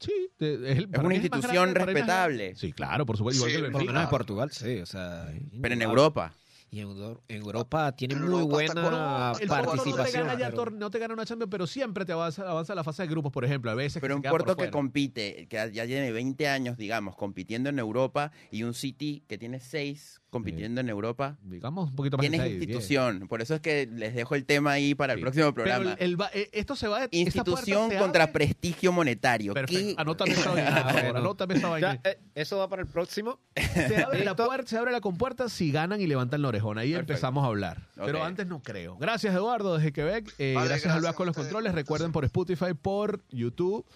Speaker 3: Sí, te- es, el- para
Speaker 5: una
Speaker 3: mí el más
Speaker 5: institución
Speaker 3: grande, para mí el más
Speaker 5: respetable.
Speaker 3: Sí, claro, por supuesto. Igual
Speaker 7: Sí,
Speaker 3: que el
Speaker 4: Por lo
Speaker 3: Benfica.
Speaker 4: menos en Portugal, sí, o sea.
Speaker 5: Pero en. Europa.
Speaker 4: Y en, Euro- en Europa tiene
Speaker 7: en
Speaker 4: muy
Speaker 7: está
Speaker 4: buena
Speaker 7: con-
Speaker 3: El Porto no te
Speaker 4: participación.
Speaker 3: gana ya
Speaker 4: pero-
Speaker 3: tor- no te gana una Champions, pero siempre te avanza, avanza a la fase de grupos, por ejemplo. A veces que
Speaker 5: Pero
Speaker 3: se
Speaker 5: un
Speaker 3: queda por
Speaker 5: Porto que
Speaker 3: fuera.
Speaker 5: compite, que ya tiene 20 años, digamos, compitiendo en Europa, y un City que tiene 6 compitiendo en Europa,
Speaker 3: digamos un poquito más
Speaker 5: tienes
Speaker 3: de seis, diez.
Speaker 5: institución. Por eso es que les dejo el tema ahí para el
Speaker 3: Sí.
Speaker 5: próximo
Speaker 3: Pero
Speaker 5: programa.
Speaker 3: el- el va- eh, esto se va esta
Speaker 5: Institución
Speaker 3: se
Speaker 5: contra
Speaker 3: abre-
Speaker 5: prestigio monetario.
Speaker 3: Perfecto. Anótame esa vaina, <laughs> anótame esa vaina.
Speaker 4: Ya, eh, eso va para el próximo.
Speaker 3: Se abre, la puerta, se abre la compuerta si ganan y levantan la orejona. Ahí
Speaker 5: Perfecto.
Speaker 3: empezamos a hablar. Pero antes no creo. Gracias, Eduardo, desde Quebec. Eh,
Speaker 7: Vale,
Speaker 3: gracias, a Luis con los controles. Recuerden por Spotify, por YouTube,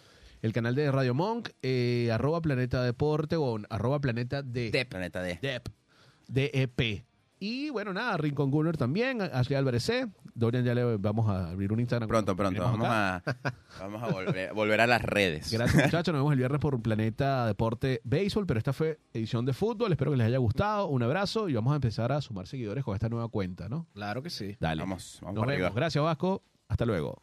Speaker 3: el canal de Radio Monk, eh, arroba Planeta Deporte o arroba Planeta de
Speaker 5: De Planeta D.
Speaker 3: Dep, DEP. Y bueno, nada, Rincon Gunner también, Ashley Álvarez C. Dorian ya le vamos a abrir un Instagram.
Speaker 5: Pronto, pronto. Vamos
Speaker 3: acá.
Speaker 5: a, vamos a volver, volver a las redes.
Speaker 3: Gracias <laughs> muchachos, nos vemos el viernes por Planeta Deporte Béisbol, pero esta fue edición de fútbol, espero que les haya gustado, un abrazo y vamos a empezar a sumar seguidores con esta nueva cuenta, ¿no?
Speaker 4: Claro que sí.
Speaker 3: Dale.
Speaker 5: Vamos, vamos
Speaker 3: Nos
Speaker 5: para
Speaker 3: vemos,
Speaker 5: arriba.
Speaker 3: gracias Vasco, hasta luego.